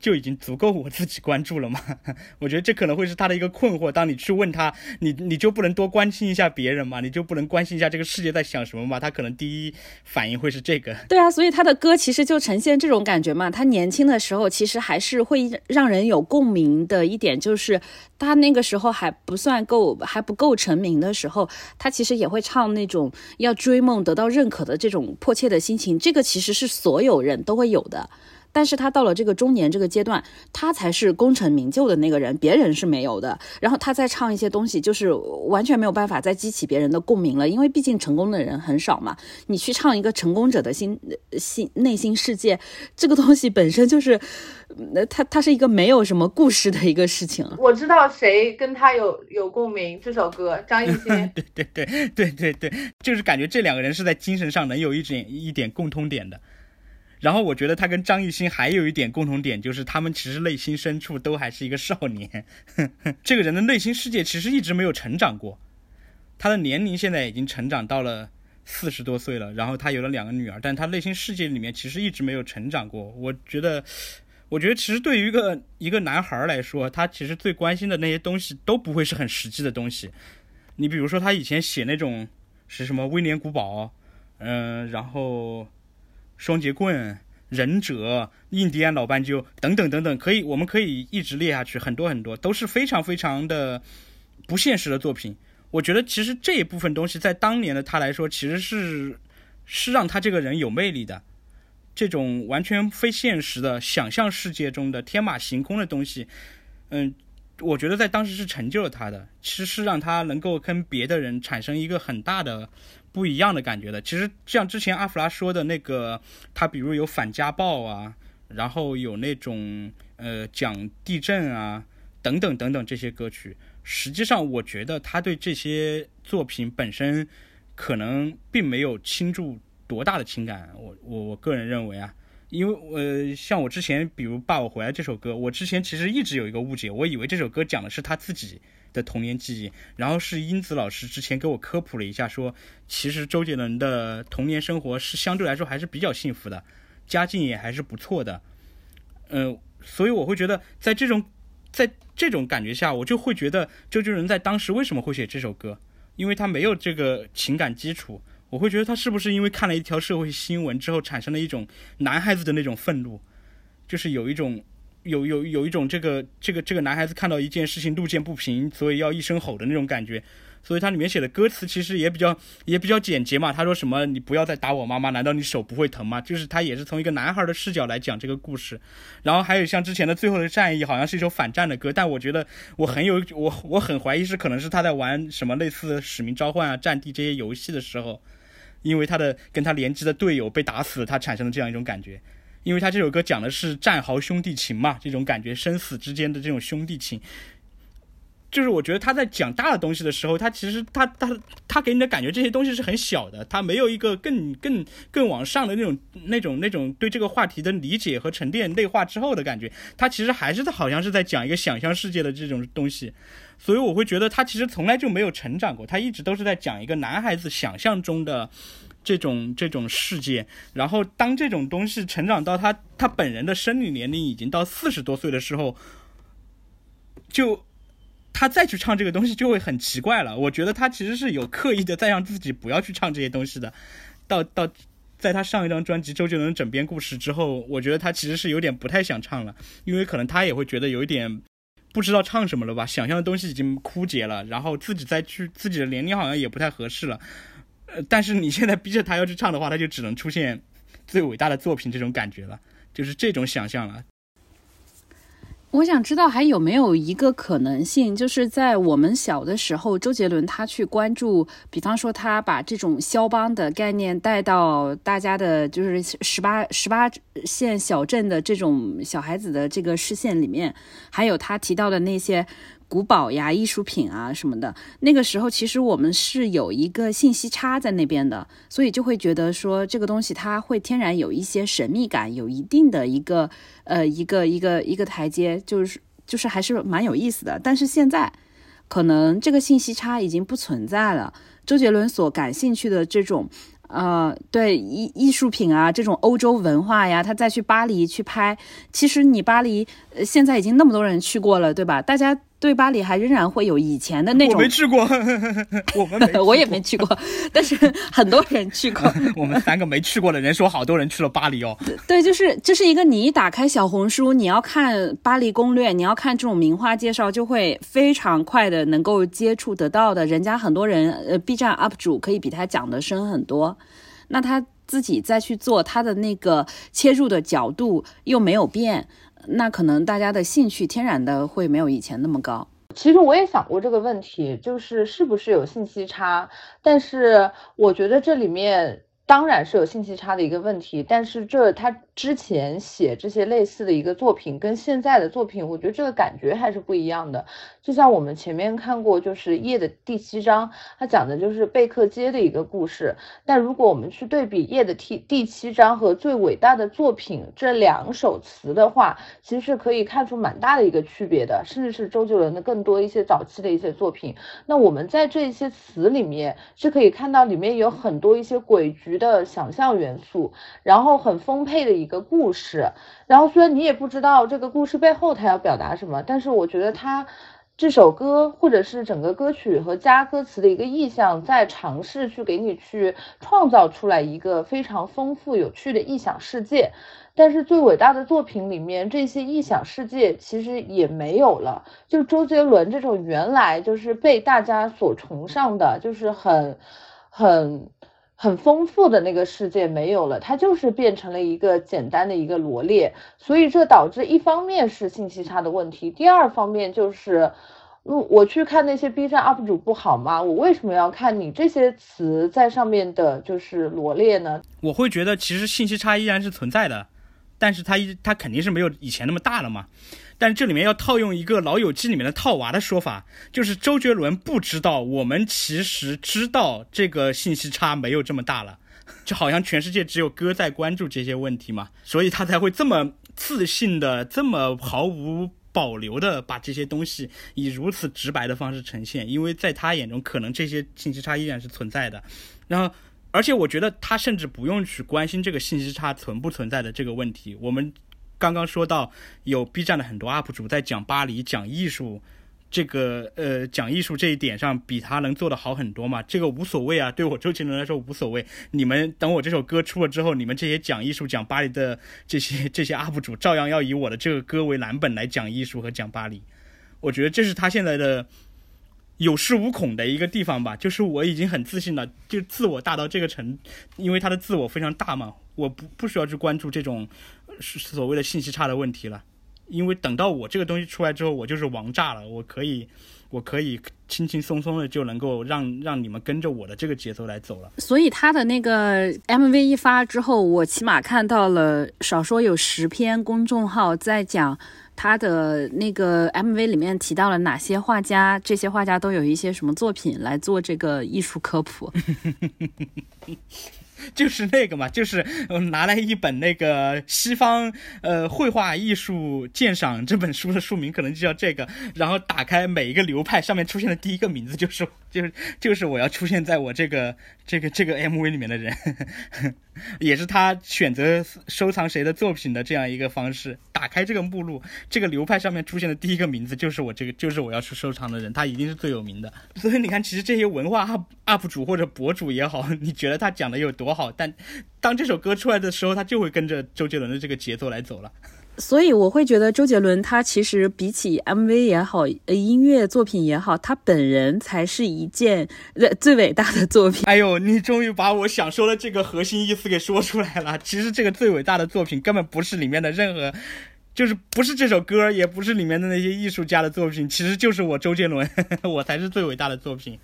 就已经足够我自己关注了吗？(laughs) 我觉得这可能会是他的一个困惑。当你去问他，你你就不能多关心一下别人吗？你就不能关心一下这个世界在想什么吗？他可能第一反应会是这个。对啊，所以他的歌其实就呈现这种感觉嘛。他年轻的时候其实还是会让人有共鸣的一点，就是他那个时候还不算够还不够成名的时候，他其实也会唱那种要追梦得到。到认可的这种迫切的心情，这个其实是所有人都会有的。但是他到了这个中年这个阶段，他才是功成名就的那个人，别人是没有的。然后他再唱一些东西，就是完全没有办法再激起别人的共鸣了，因为毕竟成功的人很少嘛。你去唱一个成功者的心心内心世界，这个东西本身就是，那他他是一个没有什么故事的一个事情。(laughs) 我知道谁跟他有有共鸣，这首歌张艺兴。对对对对对对，就是感觉这两个人是在精神上能有一点一点共通点的。然后我觉得他跟张艺兴还有一点共同点，就是他们其实内心深处都还是一个少年。(laughs) 这个人的内心世界其实一直没有成长过。他的年龄现在已经成长到了四十多岁了，然后他有了两个女儿，但他内心世界里面其实一直没有成长过。我觉得，我觉得其实对于一个一个男孩来说，他其实最关心的那些东西都不会是很实际的东西。你比如说他以前写那种是什么威廉古堡，嗯，然后。双节棍、忍者、印第安老斑鸠等等等等，可以，我们可以一直列下去，很多很多都是非常非常的不现实的作品。我觉得其实这一部分东西在当年的他来说，其实是是让他这个人有魅力的。这种完全非现实的想象世界中的天马行空的东西，嗯，我觉得在当时是成就了他的，其实是让他能够跟别的人产生一个很大的。不一样的感觉的，其实像之前阿弗拉说的那个，他比如有反家暴啊，然后有那种呃讲地震啊等等等等这些歌曲，实际上我觉得他对这些作品本身可能并没有倾注多大的情感，我我我个人认为啊，因为呃像我之前比如《爸我回来》这首歌，我之前其实一直有一个误解，我以为这首歌讲的是他自己。的童年记忆，然后是英子老师之前给我科普了一下，说其实周杰伦的童年生活是相对来说还是比较幸福的，家境也还是不错的，嗯，所以我会觉得在这种在这种感觉下，我就会觉得周杰伦在当时为什么会写这首歌，因为他没有这个情感基础，我会觉得他是不是因为看了一条社会新闻之后产生了一种男孩子的那种愤怒，就是有一种。有有有一种这个这个这个男孩子看到一件事情路见不平，所以要一声吼的那种感觉，所以它里面写的歌词其实也比较也比较简洁嘛。他说什么你不要再打我妈妈，难道你手不会疼吗？就是他也是从一个男孩的视角来讲这个故事。然后还有像之前的最后的战役，好像是一首反战的歌，但我觉得我很有我我很怀疑是可能是他在玩什么类似使命召唤啊、战地这些游戏的时候，因为他的跟他联机的队友被打死，他产生了这样一种感觉。因为他这首歌讲的是战壕兄弟情嘛，这种感觉，生死之间的这种兄弟情，就是我觉得他在讲大的东西的时候，他其实他他他给你的感觉，这些东西是很小的，他没有一个更更更往上的那种那种那种对这个话题的理解和沉淀内化之后的感觉，他其实还是好像是在讲一个想象世界的这种东西，所以我会觉得他其实从来就没有成长过，他一直都是在讲一个男孩子想象中的。这种这种世界，然后当这种东西成长到他他本人的生理年龄已经到四十多岁的时候，就他再去唱这个东西就会很奇怪了。我觉得他其实是有刻意的在让自己不要去唱这些东西的。到到在他上一张专辑《周杰伦枕边故事》之后，我觉得他其实是有点不太想唱了，因为可能他也会觉得有一点不知道唱什么了吧，想象的东西已经枯竭了，然后自己再去自己的年龄好像也不太合适了。但是你现在逼着他要去唱的话，他就只能出现最伟大的作品这种感觉了，就是这种想象了。我想知道还有没有一个可能性，就是在我们小的时候，周杰伦他去关注，比方说他把这种肖邦的概念带到大家的，就是十八十八线小镇的这种小孩子的这个视线里面，还有他提到的那些。古堡呀、艺术品啊什么的，那个时候其实我们是有一个信息差在那边的，所以就会觉得说这个东西它会天然有一些神秘感，有一定的一个呃一个一个一个台阶，就是就是还是蛮有意思的。但是现在可能这个信息差已经不存在了，周杰伦所感兴趣的这种。呃，对艺艺术品啊，这种欧洲文化呀，他再去巴黎去拍，其实你巴黎现在已经那么多人去过了，对吧？大家对巴黎还仍然会有以前的那种。我没去过，我们 (laughs) 我也没去过，但是很多人去过。(laughs) 我们三个没去过的人说，好多人去了巴黎哦。(laughs) 对，就是这是一个你一打开小红书，你要看巴黎攻略，你要看这种名画介绍，就会非常快的能够接触得到的。人家很多人呃，B 站 UP 主可以比他讲的深很多。那他自己再去做他的那个切入的角度又没有变，那可能大家的兴趣天然的会没有以前那么高。其实我也想过这个问题，就是是不是有信息差？但是我觉得这里面当然是有信息差的一个问题，但是这他。之前写这些类似的一个作品，跟现在的作品，我觉得这个感觉还是不一样的。就像我们前面看过，就是《夜》的第七章，它讲的就是贝克街的一个故事。但如果我们去对比《夜》的第第七章和最伟大的作品这两首词的话，其实是可以看出蛮大的一个区别的，甚至是周杰伦的更多一些早期的一些作品。那我们在这些词里面是可以看到里面有很多一些诡谲的想象元素，然后很丰沛的一。个故事，然后虽然你也不知道这个故事背后他要表达什么，但是我觉得他这首歌或者是整个歌曲和加歌词的一个意象，在尝试去给你去创造出来一个非常丰富有趣的异想世界。但是最伟大的作品里面，这些异想世界其实也没有了。就周杰伦这种原来就是被大家所崇尚的，就是很很。很丰富的那个世界没有了，它就是变成了一个简单的一个罗列，所以这导致一方面是信息差的问题，第二方面就是，嗯，我去看那些 B 站 UP 主不好吗？我为什么要看你这些词在上面的就是罗列呢？我会觉得其实信息差依然是存在的，但是它一它肯定是没有以前那么大了嘛。但这里面要套用一个《老友记》里面的套娃的说法，就是周杰伦不知道，我们其实知道这个信息差没有这么大了，就好像全世界只有哥在关注这些问题嘛，所以他才会这么自信的、这么毫无保留的把这些东西以如此直白的方式呈现，因为在他眼中，可能这些信息差依然是存在的。然后，而且我觉得他甚至不用去关心这个信息差存不存在的这个问题，我们。刚刚说到有 B 站的很多 UP 主在讲巴黎、讲艺术，这个呃讲艺术这一点上比他能做的好很多嘛？这个无所谓啊，对我周杰伦来说无所谓。你们等我这首歌出了之后，你们这些讲艺术、讲巴黎的这些这些 UP 主，照样要以我的这个歌为蓝本来讲艺术和讲巴黎。我觉得这是他现在的有恃无恐的一个地方吧，就是我已经很自信了，就自我大到这个程，因为他的自我非常大嘛，我不不需要去关注这种。是所谓的信息差的问题了，因为等到我这个东西出来之后，我就是王炸了，我可以，我可以轻轻松松的就能够让让你们跟着我的这个节奏来走了。所以他的那个 MV 一发之后，我起码看到了少说有十篇公众号在讲他的那个 MV 里面提到了哪些画家，这些画家都有一些什么作品来做这个艺术科普。(laughs) 就是那个嘛，就是拿来一本那个西方呃绘画艺术鉴赏这本书的书名，可能就叫这个。然后打开每一个流派上面出现的第一个名字，就是就是就是我要出现在我这个这个这个 MV 里面的人。也是他选择收藏谁的作品的这样一个方式。打开这个目录，这个流派上面出现的第一个名字就是我这个，就是我要去收藏的人，他一定是最有名的。(laughs) 所以你看，其实这些文化 UP UP 主或者博主也好，你觉得他讲的有多好，但当这首歌出来的时候，他就会跟着周杰伦的这个节奏来走了。所以我会觉得周杰伦他其实比起 MV 也好，呃音乐作品也好，他本人才是一件最伟大的作品。哎呦，你终于把我想说的这个核心意思给说出来了。其实这个最伟大的作品根本不是里面的任何。就是不是这首歌，也不是里面的那些艺术家的作品，其实就是我周杰伦，(laughs) 我才是最伟大的作品。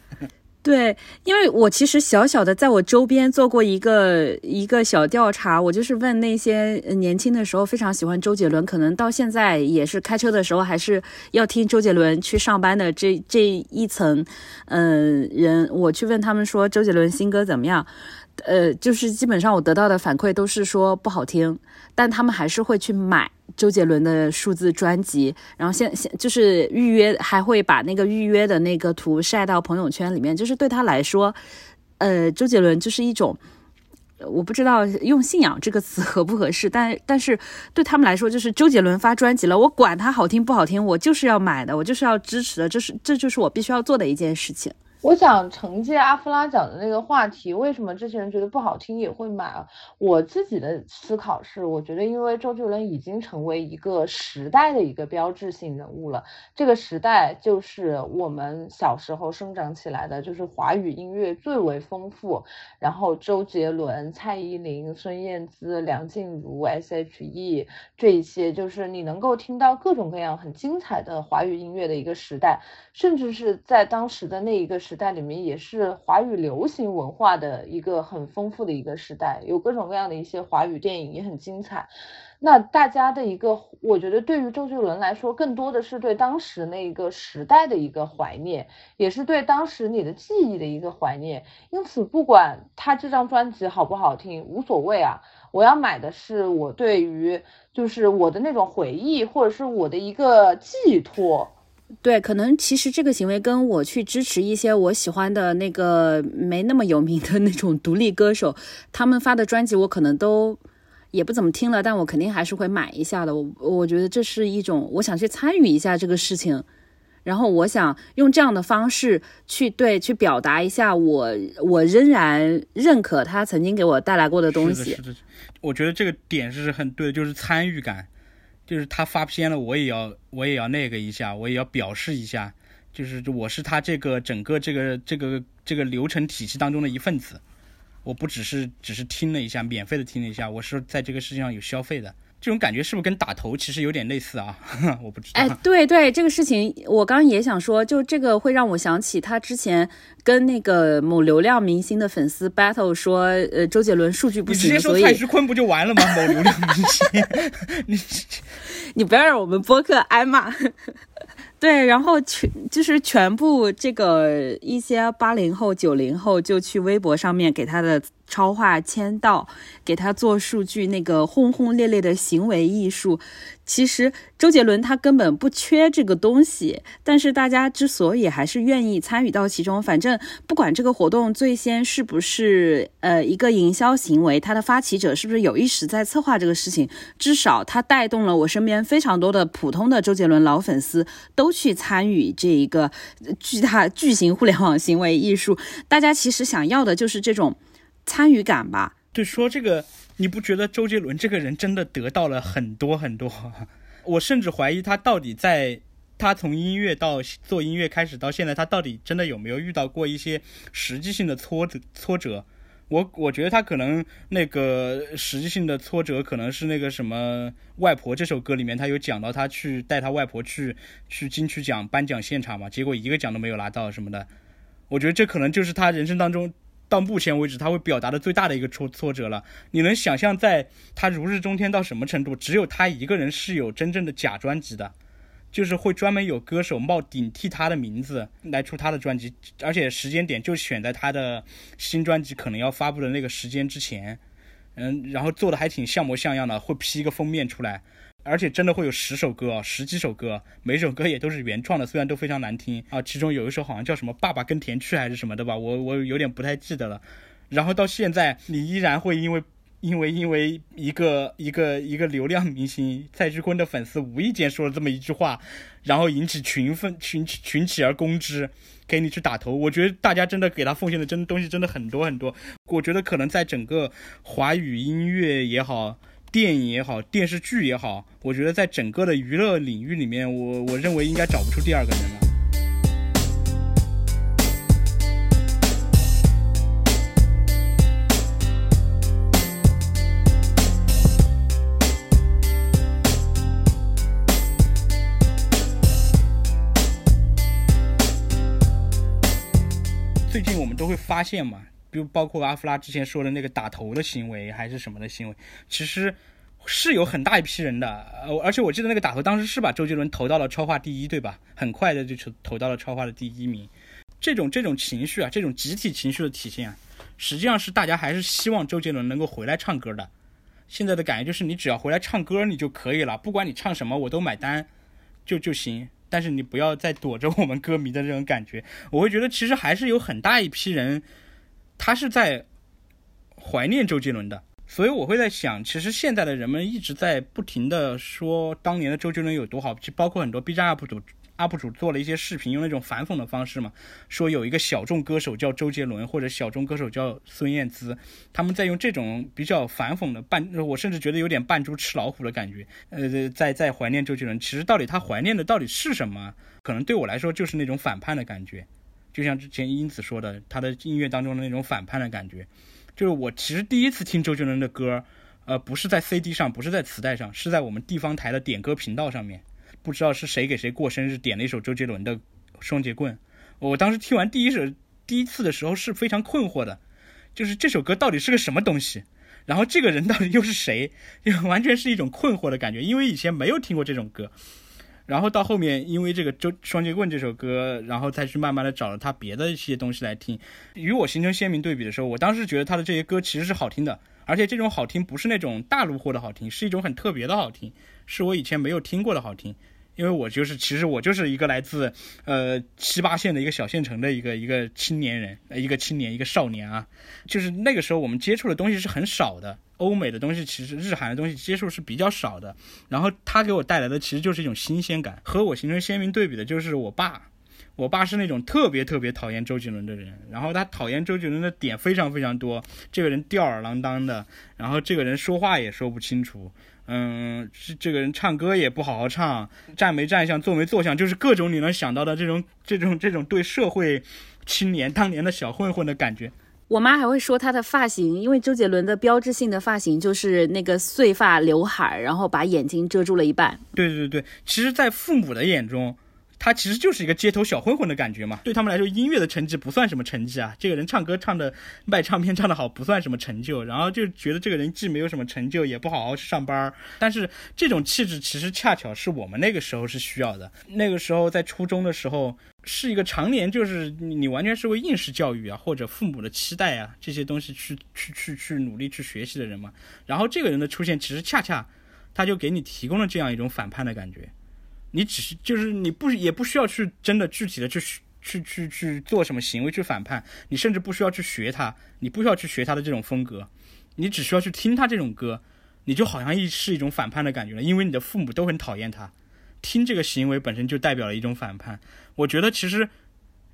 对，因为我其实小小的在我周边做过一个一个小调查，我就是问那些年轻的时候非常喜欢周杰伦，可能到现在也是开车的时候还是要听周杰伦去上班的这这一层，嗯人，我去问他们说周杰伦新歌怎么样，呃，就是基本上我得到的反馈都是说不好听，但他们还是会去买。周杰伦的数字专辑，然后现现就是预约，还会把那个预约的那个图晒到朋友圈里面。就是对他来说，呃，周杰伦就是一种，我不知道用信仰这个词 (laughs) 合不合适，但但是对他们来说，就是周杰伦发专辑了，我管他好听不好听，我就是要买的，我就是要支持的，这是这就是我必须要做的一件事情。我想承接阿夫拉讲的那个话题，为什么这些人觉得不好听也会买？我自己的思考是，我觉得因为周杰伦已经成为一个时代的一个标志性人物了。这个时代就是我们小时候生长起来的，就是华语音乐最为丰富。然后周杰伦、蔡依林、孙燕姿、梁静茹、S.H.E 这一些，就是你能够听到各种各样很精彩的华语音乐的一个时代，甚至是在当时的那一个时。代里面也是华语流行文化的一个很丰富的一个时代，有各种各样的一些华语电影也很精彩。那大家的一个，我觉得对于周杰伦来说，更多的是对当时那一个时代的一个怀念，也是对当时你的记忆的一个怀念。因此，不管他这张专辑好不好听，无所谓啊。我要买的是我对于就是我的那种回忆，或者是我的一个寄托。对，可能其实这个行为跟我去支持一些我喜欢的那个没那么有名的那种独立歌手，他们发的专辑我可能都也不怎么听了，但我肯定还是会买一下的。我我觉得这是一种我想去参与一下这个事情，然后我想用这样的方式去对去表达一下我我仍然认可他曾经给我带来过的东西。是的，我觉得这个点是很对，就是参与感。就是他发片了，我也要，我也要那个一下，我也要表示一下，就是我是他这个整个这个这个这个流程体系当中的一份子，我不只是只是听了一下，免费的听了一下，我是在这个世界上有消费的。这种感觉是不是跟打头其实有点类似啊？(laughs) 我不知道。哎，对对，这个事情我刚刚也想说，就这个会让我想起他之前跟那个某流量明星的粉丝 battle 说，呃，周杰伦数据不行，你直接说蔡徐坤不就完了吗？(laughs) 某流量明星，你你不要让我们播客挨骂。(laughs) 对，然后全就是全部这个一些八零后、九零后就去微博上面给他的。超话签到，给他做数据，那个轰轰烈烈的行为艺术，其实周杰伦他根本不缺这个东西，但是大家之所以还是愿意参与到其中，反正不管这个活动最先是不是呃一个营销行为，他的发起者是不是有意识在策划这个事情，至少他带动了我身边非常多的普通的周杰伦老粉丝都去参与这一个巨大巨型互联网行为艺术，大家其实想要的就是这种。参与感吧，对，说这个，你不觉得周杰伦这个人真的得到了很多很多？(laughs) 我甚至怀疑他到底在他从音乐到做音乐开始到现在，他到底真的有没有遇到过一些实际性的挫折？挫折？我我觉得他可能那个实际性的挫折，可能是那个什么《外婆》这首歌里面，他有讲到他去带他外婆去去金曲奖颁奖现场嘛，结果一个奖都没有拿到什么的。我觉得这可能就是他人生当中。到目前为止，他会表达的最大的一个挫挫折了。你能想象，在他如日中天到什么程度？只有他一个人是有真正的假专辑的，就是会专门有歌手冒顶替他的名字来出他的专辑，而且时间点就选在他的新专辑可能要发布的那个时间之前。嗯，然后做的还挺像模像样的，会 P 一个封面出来。而且真的会有十首歌啊，十几首歌，每首歌也都是原创的，虽然都非常难听啊。其中有一首好像叫什么“爸爸跟田去”还是什么的吧，我我有点不太记得了。然后到现在，你依然会因为因为因为一个一个一个流量明星蔡徐坤的粉丝无意间说了这么一句话，然后引起群愤群群起而攻之，给你去打头。我觉得大家真的给他奉献的真东西真的很多很多。我觉得可能在整个华语音乐也好。电影也好电视剧也好我觉得在整个的娱乐领域里面我我认为应该找不出第二个人了。最近我们都会发现嘛比如包括阿弗拉之前说的那个打头的行为，还是什么的行为，其实是有很大一批人的。呃，而且我记得那个打头当时是把周杰伦投到了超话第一，对吧？很快的就投投到了超话的第一名。这种这种情绪啊，这种集体情绪的体现啊，实际上是大家还是希望周杰伦能够回来唱歌的。现在的感觉就是，你只要回来唱歌，你就可以了，不管你唱什么，我都买单，就就行。但是你不要再躲着我们歌迷的这种感觉，我会觉得其实还是有很大一批人，他是在怀念周杰伦的。所以我会在想，其实现在的人们一直在不停的说当年的周杰伦有多好，就包括很多 B 站 UP 主。UP 主做了一些视频，用那种反讽的方式嘛，说有一个小众歌手叫周杰伦，或者小众歌手叫孙燕姿，他们在用这种比较反讽的扮，我甚至觉得有点扮猪吃老虎的感觉，呃，在在怀念周杰伦。其实到底他怀念的到底是什么？可能对我来说就是那种反叛的感觉，就像之前英子说的，他的音乐当中的那种反叛的感觉。就是我其实第一次听周杰伦的歌，呃，不是在 CD 上，不是在磁带上，是在我们地方台的点歌频道上面。不知道是谁给谁过生日，点了一首周杰伦的《双截棍》。我当时听完第一首、第一次的时候是非常困惑的，就是这首歌到底是个什么东西，然后这个人到底又是谁，(laughs) 就完全是一种困惑的感觉，因为以前没有听过这种歌。然后到后面，因为这个《周双截棍》这首歌，然后再去慢慢的找了他别的一些东西来听，与我形成鲜明对比的时候，我当时觉得他的这些歌其实是好听的，而且这种好听不是那种大陆货的好听，是一种很特别的好听，是我以前没有听过的好听。因为我就是，其实我就是一个来自，呃七八线的一个小县城的一个一个青年人，一个青年一个少年啊，就是那个时候我们接触的东西是很少的，欧美的东西其实日韩的东西接触是比较少的，然后他给我带来的其实就是一种新鲜感，和我形成鲜明对比的就是我爸，我爸是那种特别特别讨厌周杰伦的人，然后他讨厌周杰伦的点非常非常多，这个人吊儿郎当的，然后这个人说话也说不清楚。嗯，是这个人唱歌也不好好唱，站没站相，坐没坐相，就是各种你能想到的这种、这种、这种对社会青年当年的小混混的感觉。我妈还会说她的发型，因为周杰伦的标志性的发型就是那个碎发刘海，然后把眼睛遮住了一半。对对对，其实，在父母的眼中。他其实就是一个街头小混混的感觉嘛，对他们来说，音乐的成绩不算什么成绩啊。这个人唱歌唱的卖唱片唱的好不算什么成就，然后就觉得这个人既没有什么成就，也不好好去上班。但是这种气质其实恰巧是我们那个时候是需要的。那个时候在初中的时候，是一个常年就是你完全是为应试教育啊，或者父母的期待啊这些东西去去去去努力去学习的人嘛。然后这个人的出现，其实恰恰他就给你提供了这样一种反叛的感觉。你只是就是你不也不需要去真的具体的去去去去做什么行为去反叛，你甚至不需要去学他，你不需要去学他的这种风格，你只需要去听他这种歌，你就好像一是一种反叛的感觉了，因为你的父母都很讨厌他，听这个行为本身就代表了一种反叛。我觉得其实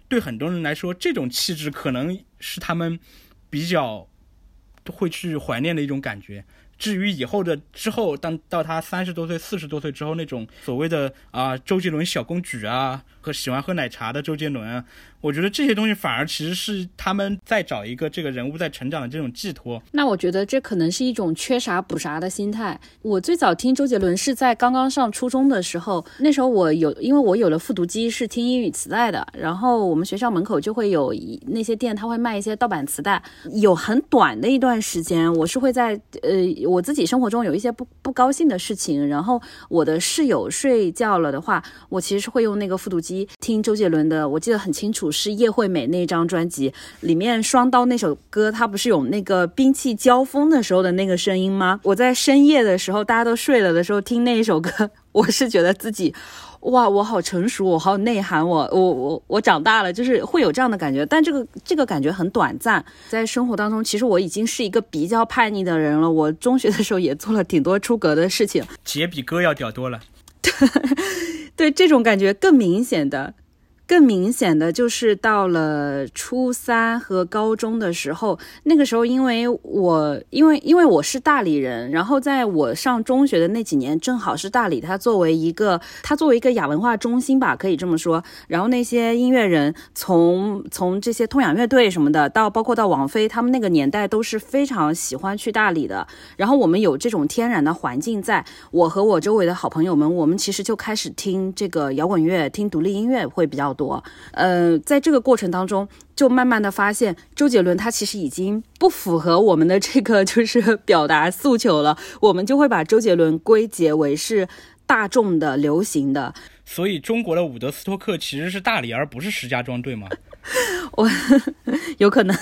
对很多人来说，这种气质可能是他们比较会去怀念的一种感觉。至于以后的之后，当到他三十多岁、四十多岁之后，那种所谓的啊周杰伦小公举啊，和喜欢喝奶茶的周杰伦。我觉得这些东西反而其实是他们在找一个这个人物在成长的这种寄托。那我觉得这可能是一种缺啥补啥的心态。我最早听周杰伦是在刚刚上初中的时候，那时候我有，因为我有了复读机，是听英语磁带的。然后我们学校门口就会有那些店，他会卖一些盗版磁带。有很短的一段时间，我是会在呃我自己生活中有一些不不高兴的事情，然后我的室友睡觉了的话，我其实是会用那个复读机听周杰伦的。我记得很清楚。是叶惠美那张专辑里面《双刀》那首歌，它不是有那个兵器交锋的时候的那个声音吗？我在深夜的时候，大家都睡了的时候听那一首歌，我是觉得自己，哇，我好成熟，我好有内涵，我我我我长大了，就是会有这样的感觉。但这个这个感觉很短暂，在生活当中，其实我已经是一个比较叛逆的人了。我中学的时候也做了挺多出格的事情，(laughs) 姐比哥要屌多了。对，这种感觉更明显的。更明显的就是到了初三和高中的时候，那个时候因为我因为因为我是大理人，然后在我上中学的那几年，正好是大理它作为一个它作为一个亚文化中心吧，可以这么说。然后那些音乐人从从这些痛仰乐队什么的，到包括到王菲，他们那个年代都是非常喜欢去大理的。然后我们有这种天然的环境，在我和我周围的好朋友们，我们其实就开始听这个摇滚乐，听独立音乐会比较多。多。呃，在这个过程当中，就慢慢的发现周杰伦他其实已经不符合我们的这个 (laughs) 就是表达诉求了，我们就会把周杰伦归结为是大众的、流行的。所以中国的伍德斯托克其实是大理，而不是石家庄，对吗？(laughs) 我 (laughs) 有可能。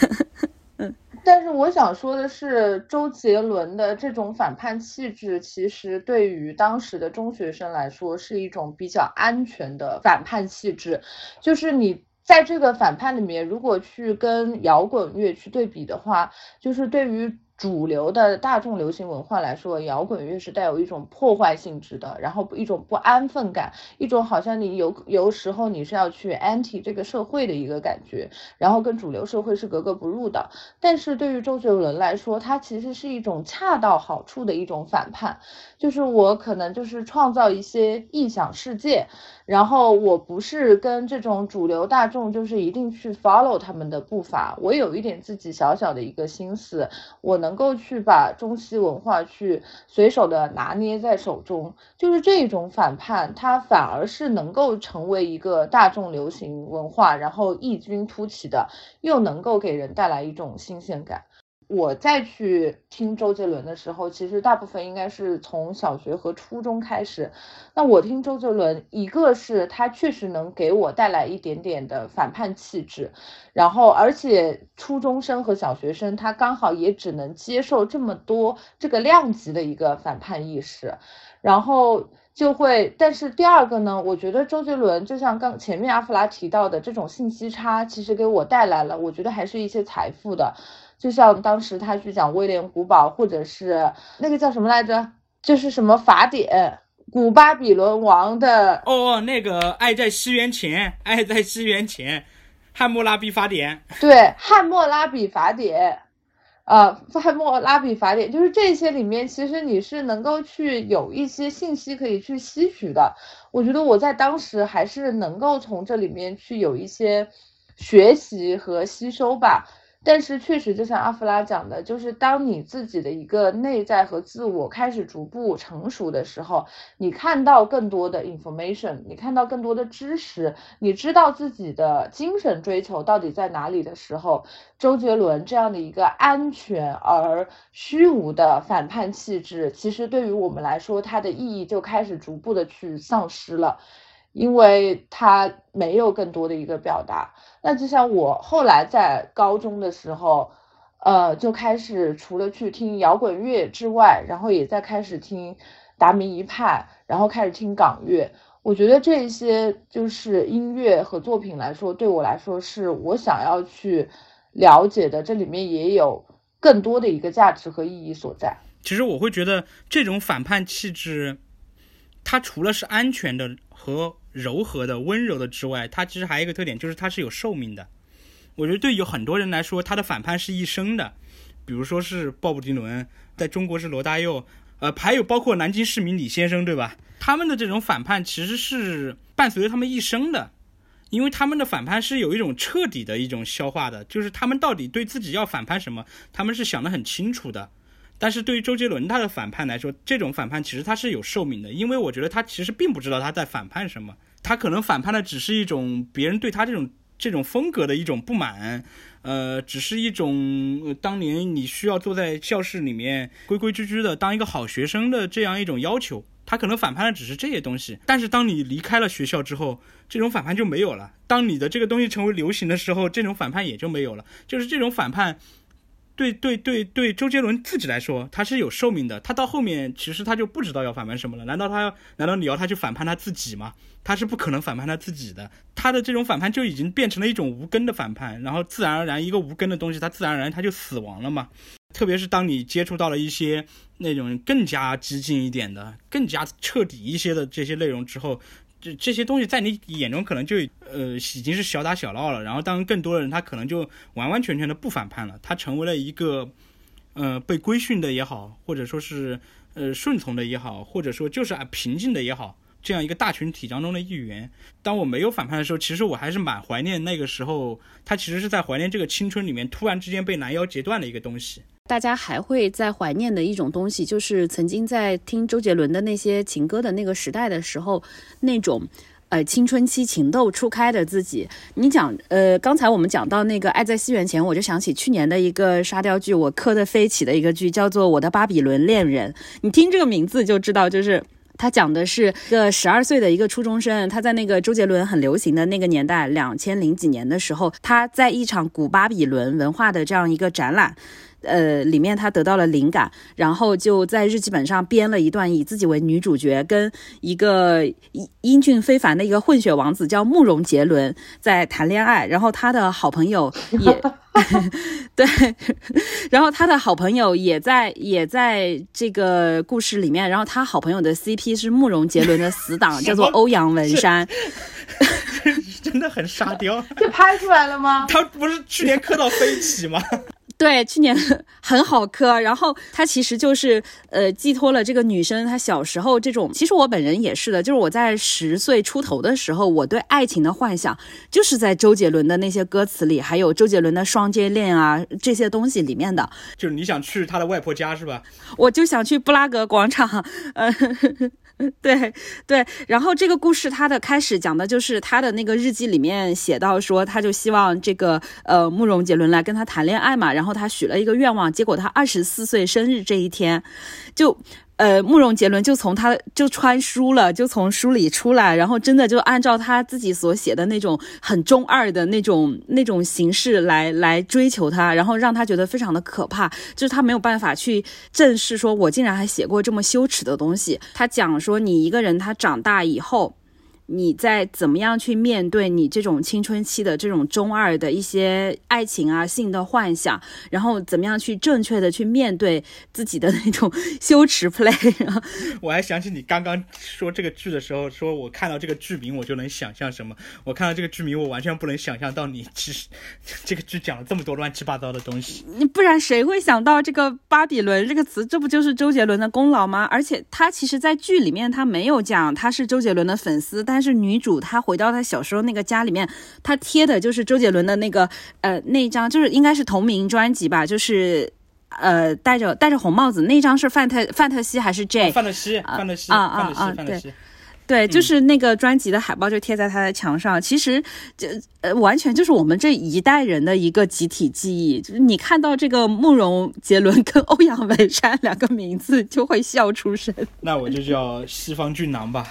但是我想说的是，周杰伦的这种反叛气质，其实对于当时的中学生来说，是一种比较安全的反叛气质。就是你在这个反叛里面，如果去跟摇滚乐去对比的话，就是对于。主流的大众流行文化来说，摇滚乐是带有一种破坏性质的，然后一种不安分感，一种好像你有有时候你是要去 anti 这个社会的一个感觉，然后跟主流社会是格格不入的。但是对于周杰伦来说，他其实是一种恰到好处的一种反叛，就是我可能就是创造一些异想世界。然后我不是跟这种主流大众，就是一定去 follow 他们的步伐。我有一点自己小小的一个心思，我能够去把中西文化去随手的拿捏在手中。就是这种反叛，它反而是能够成为一个大众流行文化，然后异军突起的，又能够给人带来一种新鲜感。我再去听周杰伦的时候，其实大部分应该是从小学和初中开始。那我听周杰伦，一个是他确实能给我带来一点点的反叛气质，然后而且初中生和小学生他刚好也只能接受这么多这个量级的一个反叛意识，然后就会。但是第二个呢，我觉得周杰伦就像刚前面阿弗拉提到的这种信息差，其实给我带来了，我觉得还是一些财富的。就像当时他去讲威廉古堡，或者是那个叫什么来着，就是什么法典，古巴比伦王的哦，那个爱在西元前，爱在西元前，汉谟拉比法典，对，汉谟拉比法典，呃，汉谟拉比法典，就是这些里面，其实你是能够去有一些信息可以去吸取的。我觉得我在当时还是能够从这里面去有一些学习和吸收吧。但是确实，就像阿弗拉讲的，就是当你自己的一个内在和自我开始逐步成熟的时候，你看到更多的 information，你看到更多的知识，你知道自己的精神追求到底在哪里的时候，周杰伦这样的一个安全而虚无的反叛气质，其实对于我们来说，它的意义就开始逐步的去丧失了。因为他没有更多的一个表达，那就像我后来在高中的时候，呃，就开始除了去听摇滚乐之外，然后也在开始听达明一派，然后开始听港乐。我觉得这些就是音乐和作品来说，对我来说是我想要去了解的，这里面也有更多的一个价值和意义所在。其实我会觉得这种反叛气质，它除了是安全的和。柔和的、温柔的之外，它其实还有一个特点，就是它是有寿命的。我觉得对有很多人来说，他的反叛是一生的。比如说是鲍勃迪伦，在中国是罗大佑，呃，还有包括南京市民李先生，对吧？他们的这种反叛其实是伴随着他们一生的，因为他们的反叛是有一种彻底的一种消化的，就是他们到底对自己要反叛什么，他们是想得很清楚的。但是对于周杰伦他的反叛来说，这种反叛其实他是有寿命的，因为我觉得他其实并不知道他在反叛什么，他可能反叛的只是一种别人对他这种这种风格的一种不满，呃，只是一种当年你需要坐在教室里面规规矩矩的当一个好学生的这样一种要求，他可能反叛的只是这些东西。但是当你离开了学校之后，这种反叛就没有了；当你的这个东西成为流行的时候，这种反叛也就没有了。就是这种反叛。对对对对，周杰伦自己来说，他是有寿命的。他到后面其实他就不知道要反叛什么了。难道他要？难道你要他去反叛他自己吗？他是不可能反叛他自己的。他的这种反叛就已经变成了一种无根的反叛，然后自然而然一个无根的东西，它自然而然它就死亡了嘛。特别是当你接触到了一些那种更加激进一点的、更加彻底一些的这些内容之后。这这些东西在你眼中可能就呃已经是小打小闹了，然后当更多的人他可能就完完全全的不反叛了，他成为了一个呃被规训的也好，或者说是呃顺从的也好，或者说就是啊平静的也好，这样一个大群体当中的一员。当我没有反叛的时候，其实我还是蛮怀念那个时候，他其实是在怀念这个青春里面突然之间被拦腰截断的一个东西。大家还会在怀念的一种东西，就是曾经在听周杰伦的那些情歌的那个时代的时候，那种呃青春期情窦初开的自己。你讲，呃，刚才我们讲到那个《爱在西元前》，我就想起去年的一个沙雕剧，我磕的飞起的一个剧，叫做《我的巴比伦恋人》。你听这个名字就知道，就是他讲的是一个十二岁的一个初中生，他在那个周杰伦很流行的那个年代，两千零几年的时候，他在一场古巴比伦文化的这样一个展览。呃，里面他得到了灵感，然后就在日记本上编了一段以自己为女主角，跟一个英英俊非凡的一个混血王子叫慕容杰伦在谈恋爱，然后他的好朋友也 (laughs) (laughs) 对，然后他的好朋友也在也在这个故事里面，然后他好朋友的 CP 是慕容杰伦的死党，叫做 (laughs) 欧阳文山，真的很沙雕。这拍出来了吗？他不是去年磕到飞起吗？对，去年 (laughs) 很好磕，然后他其实就是呃寄托了这个女生她小时候这种，其实我本人也是的，就是我在十岁出头的时候，我对爱情的幻想就是在周杰伦的那些歌词里，还有周杰伦的双接恋啊这些东西里面的。就是你想去他的外婆家是吧？我就想去布拉格广场，呃。(laughs) 对对，然后这个故事它的开始讲的就是他的那个日记里面写到说，他就希望这个呃慕容杰伦来跟他谈恋爱嘛，然后他许了一个愿望，结果他二十四岁生日这一天就。呃，慕容杰伦就从他就穿书了，就从书里出来，然后真的就按照他自己所写的那种很中二的那种那种形式来来追求他，然后让他觉得非常的可怕，就是他没有办法去正视，说我竟然还写过这么羞耻的东西。他讲说，你一个人他长大以后。你在怎么样去面对你这种青春期的这种中二的一些爱情啊、性的幻想，然后怎么样去正确的去面对自己的那种 (laughs) 羞耻 play？我还想起你刚刚说这个剧的时候，说我看到这个剧名我就能想象什么。我看到这个剧名，我完全不能想象到你其实这个剧讲了这么多乱七八糟的东西。你不然谁会想到这个巴比伦这个词？这不就是周杰伦的功劳吗？而且他其实，在剧里面他没有讲他是周杰伦的粉丝，但。是女主，她回到她小时候那个家里面，她贴的就是周杰伦的那个呃那张，就是应该是同名专辑吧，就是呃戴着戴着红帽子那张是范特范特西还是 J？范特西，范特西，啊啊啊，对对，就是那个专辑的海报就贴在他的墙上。其实这呃完全就是我们这一代人的一个集体记忆，就是你看到这个慕容杰伦跟欧阳文山两个名字就会笑出声。那我就叫西方俊男吧。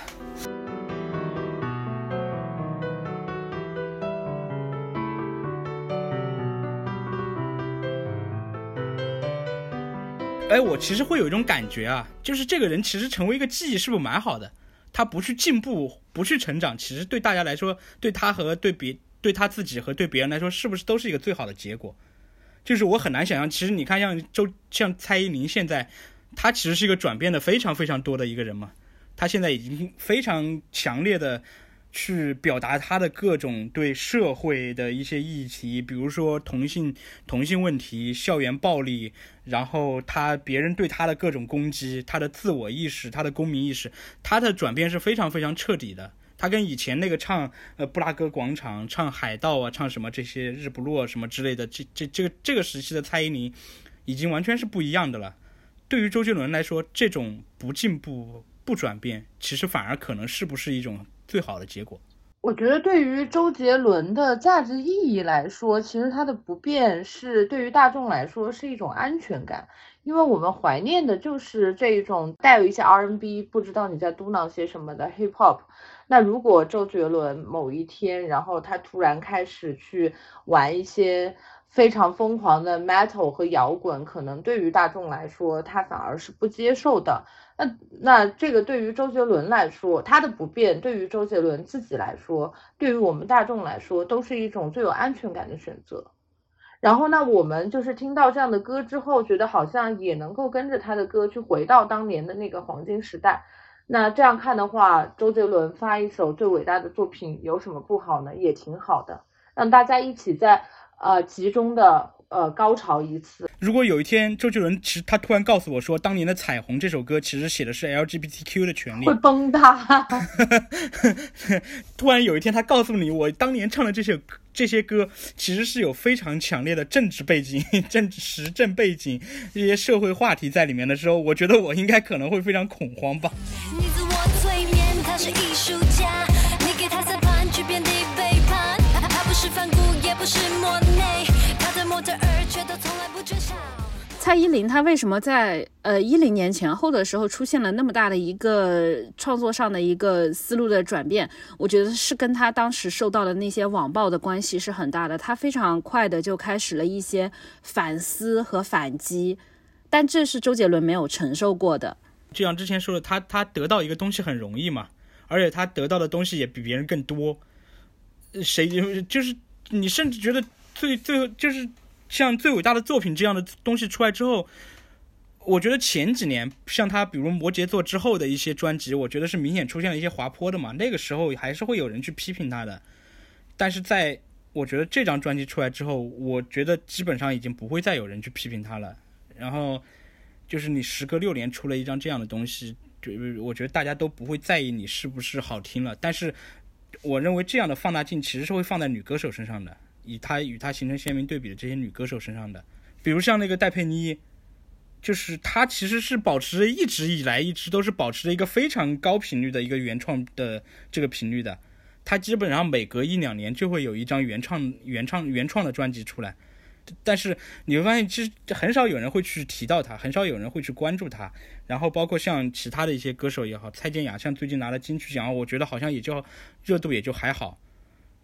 哎，我其实会有一种感觉啊，就是这个人其实成为一个记忆，是不是蛮好的？他不去进步，不去成长，其实对大家来说，对他和对别对他自己和对别人来说，是不是都是一个最好的结果？就是我很难想象，其实你看，像周像蔡依林现在，她其实是一个转变的非常非常多的一个人嘛，她现在已经非常强烈的。去表达他的各种对社会的一些议题，比如说同性同性问题、校园暴力，然后他别人对他的各种攻击，他的自我意识、他的公民意识，他的转变是非常非常彻底的。他跟以前那个唱呃布拉格广场、唱海盗啊、唱什么这些日不落什么之类的，这这这个这个时期的蔡依林，已经完全是不一样的了。对于周杰伦来说，这种不进步、不转变，其实反而可能是不是一种。最好的结果，我觉得对于周杰伦的价值意义来说，其实他的不变是对于大众来说是一种安全感，因为我们怀念的就是这一种带有一些 R&B，不知道你在嘟囔些什么的 Hip Hop。那如果周杰伦某一天，然后他突然开始去玩一些非常疯狂的 Metal 和摇滚，可能对于大众来说，他反而是不接受的。那那这个对于周杰伦来说，他的不变对于周杰伦自己来说，对于我们大众来说，都是一种最有安全感的选择。然后呢，我们就是听到这样的歌之后，觉得好像也能够跟着他的歌去回到当年的那个黄金时代。那这样看的话，周杰伦发一首最伟大的作品有什么不好呢？也挺好的，让大家一起在呃集中的。呃高潮一次。如果有一天周杰伦其实他突然告诉我说，当年的《彩虹》这首歌其实写的是 LGBTQ 的权利，会崩塌。(laughs) 突然有一天他告诉你，我当年唱的这些这些歌其实是有非常强烈的政治背景、(laughs) 政治时政背景、这些社会话题在里面的时候，我觉得我应该可能会非常恐慌吧。你自我催眠，他是艺术家，你给他算盘，去遍地背叛，他不是反骨，也不是磨。蔡依林她为什么在呃一零年前后的时候出现了那么大的一个创作上的一个思路的转变？我觉得是跟她当时受到的那些网暴的关系是很大的。她非常快的就开始了一些反思和反击，但这是周杰伦没有承受过的。就像之前说的，他他得到一个东西很容易嘛，而且他得到的东西也比别人更多。谁就是你甚至觉得最最后就是像最伟大的作品这样的东西出来之后，我觉得前几年像他比如摩羯座之后的一些专辑，我觉得是明显出现了一些滑坡的嘛。那个时候还是会有人去批评他的，但是在我觉得这张专辑出来之后，我觉得基本上已经不会再有人去批评他了。然后。就是你时隔六年出了一张这样的东西，就我觉得大家都不会在意你是不是好听了。但是，我认为这样的放大镜其实是会放在女歌手身上的，以她与她形成鲜明对比的这些女歌手身上的。比如像那个戴佩妮，就是她其实是保持着一直以来一直都是保持着一个非常高频率的一个原创的这个频率的。她基本上每隔一两年就会有一张原创原创原创的专辑出来。但是你会发现，其实很少有人会去提到他，很少有人会去关注他。然后包括像其他的一些歌手也好，蔡健雅像最近拿了金曲奖，我觉得好像也就热度也就还好，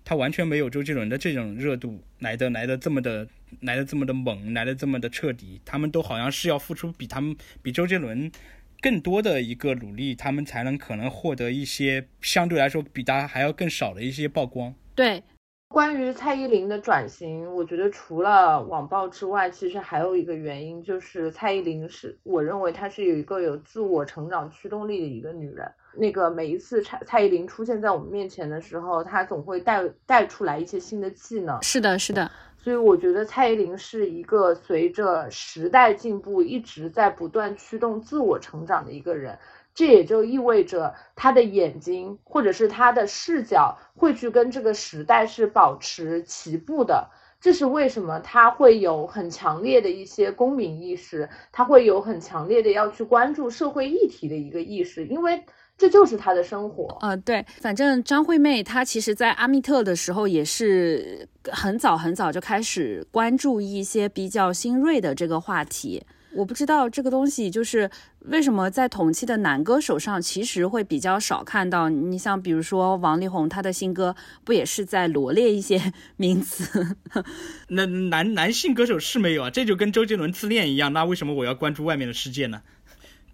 他完全没有周杰伦的这种热度来的来的这么的来的这么的猛，来的这么的彻底。他们都好像是要付出比他们比周杰伦更多的一个努力，他们才能可能获得一些相对来说比他还要更少的一些曝光。对。关于蔡依林的转型，我觉得除了网暴之外，其实还有一个原因，就是蔡依林是我认为她是有一个有自我成长驱动力的一个女人。那个每一次蔡蔡依林出现在我们面前的时候，她总会带带出来一些新的技能。是的，是的。所以我觉得蔡依林是一个随着时代进步一直在不断驱动自我成长的一个人。这也就意味着她的眼睛或者是她的视角会去跟这个时代是保持齐步的。这是为什么他会有很强烈的一些公民意识，他会有很强烈的要去关注社会议题的一个意识，因为这就是他的生活。呃，对，反正张惠妹她其实，在阿密特的时候也是很早很早就开始关注一些比较新锐的这个话题。我不知道这个东西就是为什么在同期的男歌手上其实会比较少看到。你像比如说王力宏，他的新歌不也是在罗列一些 (laughs) 名词？那男男性歌手是没有啊，这就跟周杰伦自恋一样。那为什么我要关注外面的世界呢？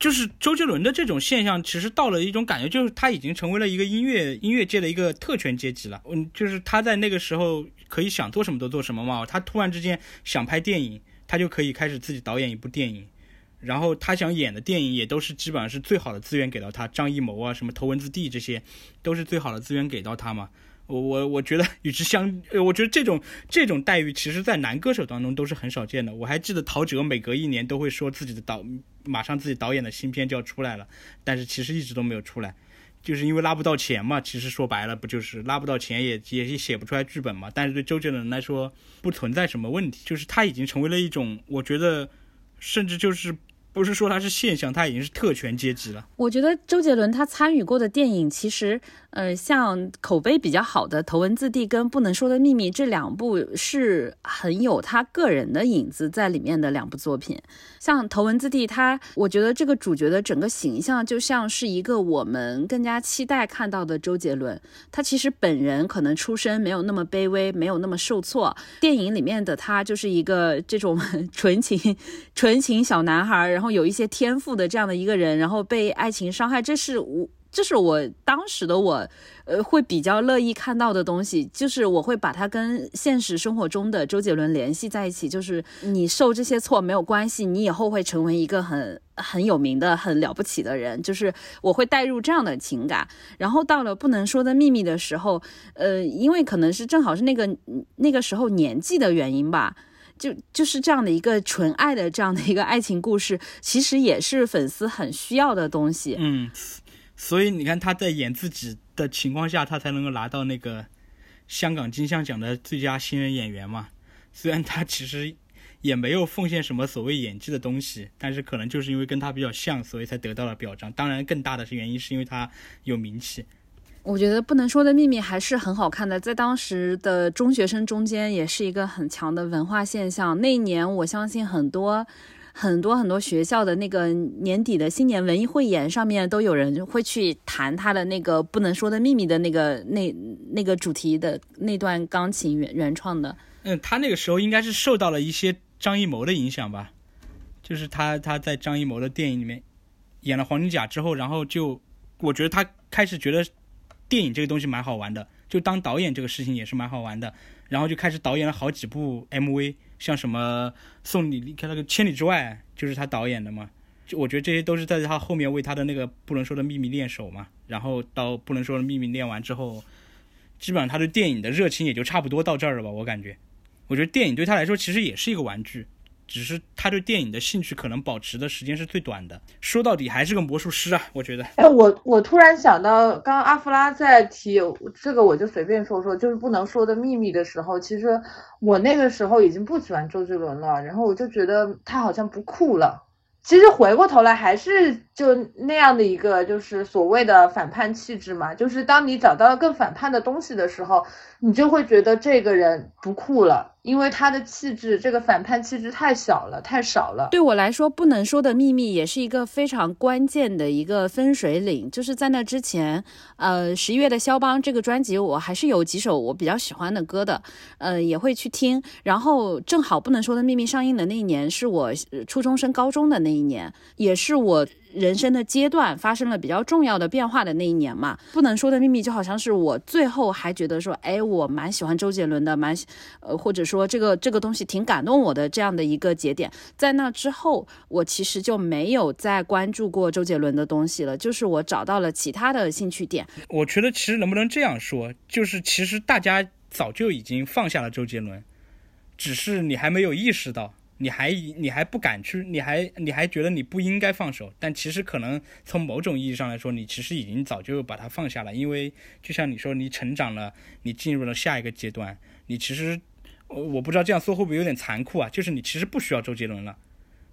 就是周杰伦的这种现象，其实到了一种感觉，就是他已经成为了一个音乐音乐界的一个特权阶级了。嗯，就是他在那个时候可以想做什么都做什么嘛。他突然之间想拍电影。他就可以开始自己导演一部电影，然后他想演的电影也都是基本上是最好的资源给到他，张艺谋啊，什么头文字 D 这些，都是最好的资源给到他嘛。我我我觉得与之相，我觉得这种这种待遇，其实在男歌手当中都是很少见的。我还记得陶喆每隔一年都会说自己的导，马上自己导演的新片就要出来了，但是其实一直都没有出来。就是因为拉不到钱嘛，其实说白了不就是拉不到钱，也也写不出来剧本嘛。但是对周杰伦来说不存在什么问题，就是他已经成为了一种，我觉得甚至就是不是说他是现象，他已经是特权阶级了。我觉得周杰伦他参与过的电影其实。呃，像口碑比较好的《头文字 D》跟《不能说的秘密》这两部是很有他个人的影子在里面的两部作品。像《头文字 D》，他我觉得这个主角的整个形象就像是一个我们更加期待看到的周杰伦。他其实本人可能出身没有那么卑微，没有那么受挫。电影里面的他就是一个这种纯情、纯情小男孩，然后有一些天赋的这样的一个人，然后被爱情伤害，这是我。这是我当时的我，呃，会比较乐意看到的东西，就是我会把它跟现实生活中的周杰伦联系在一起。就是你受这些错没有关系，你以后会成为一个很很有名的、很了不起的人。就是我会带入这样的情感。然后到了不能说的秘密的时候，呃，因为可能是正好是那个那个时候年纪的原因吧，就就是这样的一个纯爱的这样的一个爱情故事，其实也是粉丝很需要的东西。嗯。所以你看他在演自己的情况下，他才能够拿到那个香港金像奖的最佳新人演员嘛。虽然他其实也没有奉献什么所谓演技的东西，但是可能就是因为跟他比较像，所以才得到了表彰。当然，更大的是原因是因为他有名气。我觉得不能说的秘密还是很好看的，在当时的中学生中间也是一个很强的文化现象。那一年，我相信很多。很多很多学校的那个年底的新年文艺汇演上面都有人会去弹他的那个不能说的秘密的那个那那个主题的那段钢琴原原创的。嗯，他那个时候应该是受到了一些张艺谋的影响吧，就是他他在张艺谋的电影里面演了黄金甲之后，然后就我觉得他开始觉得电影这个东西蛮好玩的，就当导演这个事情也是蛮好玩的，然后就开始导演了好几部 MV，像什么送你离开那个千里之外，就是他导演的嘛。就我觉得这些都是在他后面为他的那个不能说的秘密练手嘛，然后到不能说的秘密练完之后，基本上他对电影的热情也就差不多到这儿了吧，我感觉。我觉得电影对他来说其实也是一个玩具，只是他对电影的兴趣可能保持的时间是最短的。说到底还是个魔术师啊，我觉得。哎，我我突然想到，刚刚阿芙拉在提这个，我就随便说说，就是不能说的秘密的时候，其实我那个时候已经不喜欢周杰伦了，然后我就觉得他好像不酷了。其实回过头来还是就那样的一个，就是所谓的反叛气质嘛。就是当你找到了更反叛的东西的时候，你就会觉得这个人不酷了，因为他的气质，这个反叛气质太小了，太少了。对我来说，不能说的秘密也是一个非常关键的一个分水岭。就是在那之前，呃，十一月的肖邦这个专辑，我还是有几首我比较喜欢的歌的，呃，也会去听。然后正好不能说的秘密上映的那一年，是我初中升高中的那一年，也是我。人生的阶段发生了比较重要的变化的那一年嘛，不能说的秘密就好像是我最后还觉得说，哎，我蛮喜欢周杰伦的，蛮，呃，或者说这个这个东西挺感动我的这样的一个节点。在那之后，我其实就没有再关注过周杰伦的东西了，就是我找到了其他的兴趣点。我觉得其实能不能这样说，就是其实大家早就已经放下了周杰伦，只是你还没有意识到。你还你还不敢去，你还你还觉得你不应该放手，但其实可能从某种意义上来说，你其实已经早就把它放下了，因为就像你说，你成长了，你进入了下一个阶段，你其实我不知道这样说会不会有点残酷啊？就是你其实不需要周杰伦了，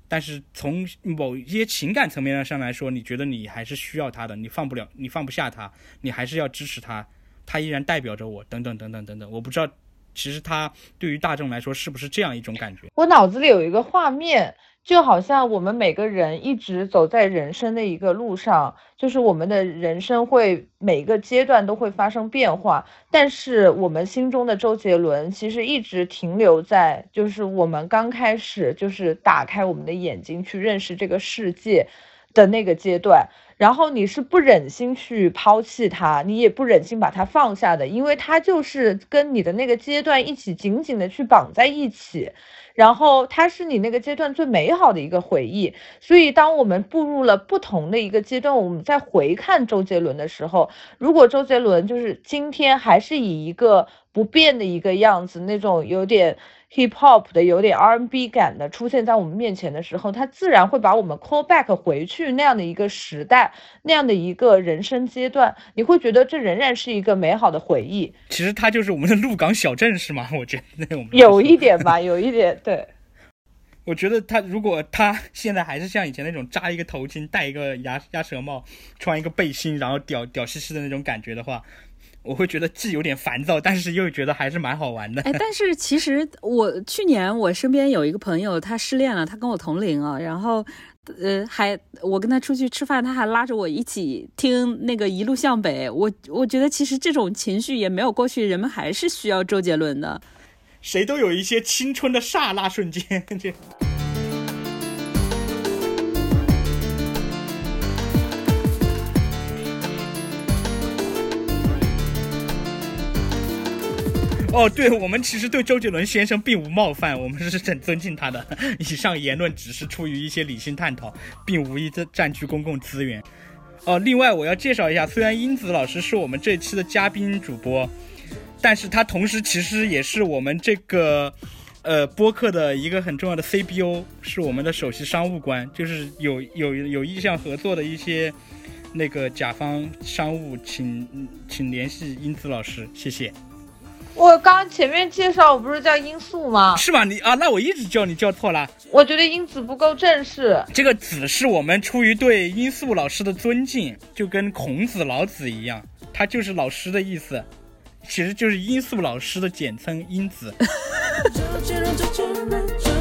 但是从某一些情感层面上来说，你觉得你还是需要他的，你放不了，你放不下他，你还是要支持他，他依然代表着我，等等等等等等，我不知道。其实他对于大众来说是不是这样一种感觉？我脑子里有一个画面，就好像我们每个人一直走在人生的一个路上，就是我们的人生会每个阶段都会发生变化，但是我们心中的周杰伦其实一直停留在就是我们刚开始就是打开我们的眼睛去认识这个世界的那个阶段。然后你是不忍心去抛弃他，你也不忍心把他放下的，因为他就是跟你的那个阶段一起紧紧的去绑在一起，然后他是你那个阶段最美好的一个回忆。所以当我们步入了不同的一个阶段，我们在回看周杰伦的时候，如果周杰伦就是今天还是以一个不变的一个样子，那种有点。Hip hop 的有点 R&B 感的出现在我们面前的时候，它自然会把我们 call back 回去那样的一个时代，那样的一个人生阶段，你会觉得这仍然是一个美好的回忆。其实它就是我们的鹿港小镇，是吗？我觉得那种有一点吧，有一点对。(laughs) 我觉得他如果他现在还是像以前那种扎一个头巾、戴一个鸭鸭舌帽、穿一个背心，然后屌屌兮兮的那种感觉的话。我会觉得既有点烦躁，但是又觉得还是蛮好玩的。哎，但是其实我去年我身边有一个朋友，他失恋了，他跟我同龄啊，然后，呃，还我跟他出去吃饭，他还拉着我一起听那个一路向北。我我觉得其实这种情绪也没有过去，人们还是需要周杰伦的。谁都有一些青春的刹那瞬间。(laughs) 哦，对我们其实对周杰伦先生并无冒犯，我们是很尊敬他的。(laughs) 以上言论只是出于一些理性探讨，并无意占占据公共资源。哦，另外我要介绍一下，虽然英子老师是我们这期的嘉宾主播，但是他同时其实也是我们这个呃播客的一个很重要的 CBO，是我们的首席商务官，就是有有有意向合作的一些那个甲方商务，请请联系英子老师，谢谢。我刚前面介绍我不是叫罂粟吗？是吗？你啊，那我一直叫你叫错了。我觉得英子不够正式。这个“子”是我们出于对罂粟老师的尊敬，就跟孔子、老子一样，他就是老师的意思，其实就是罂粟老师的简称“英子”。(laughs)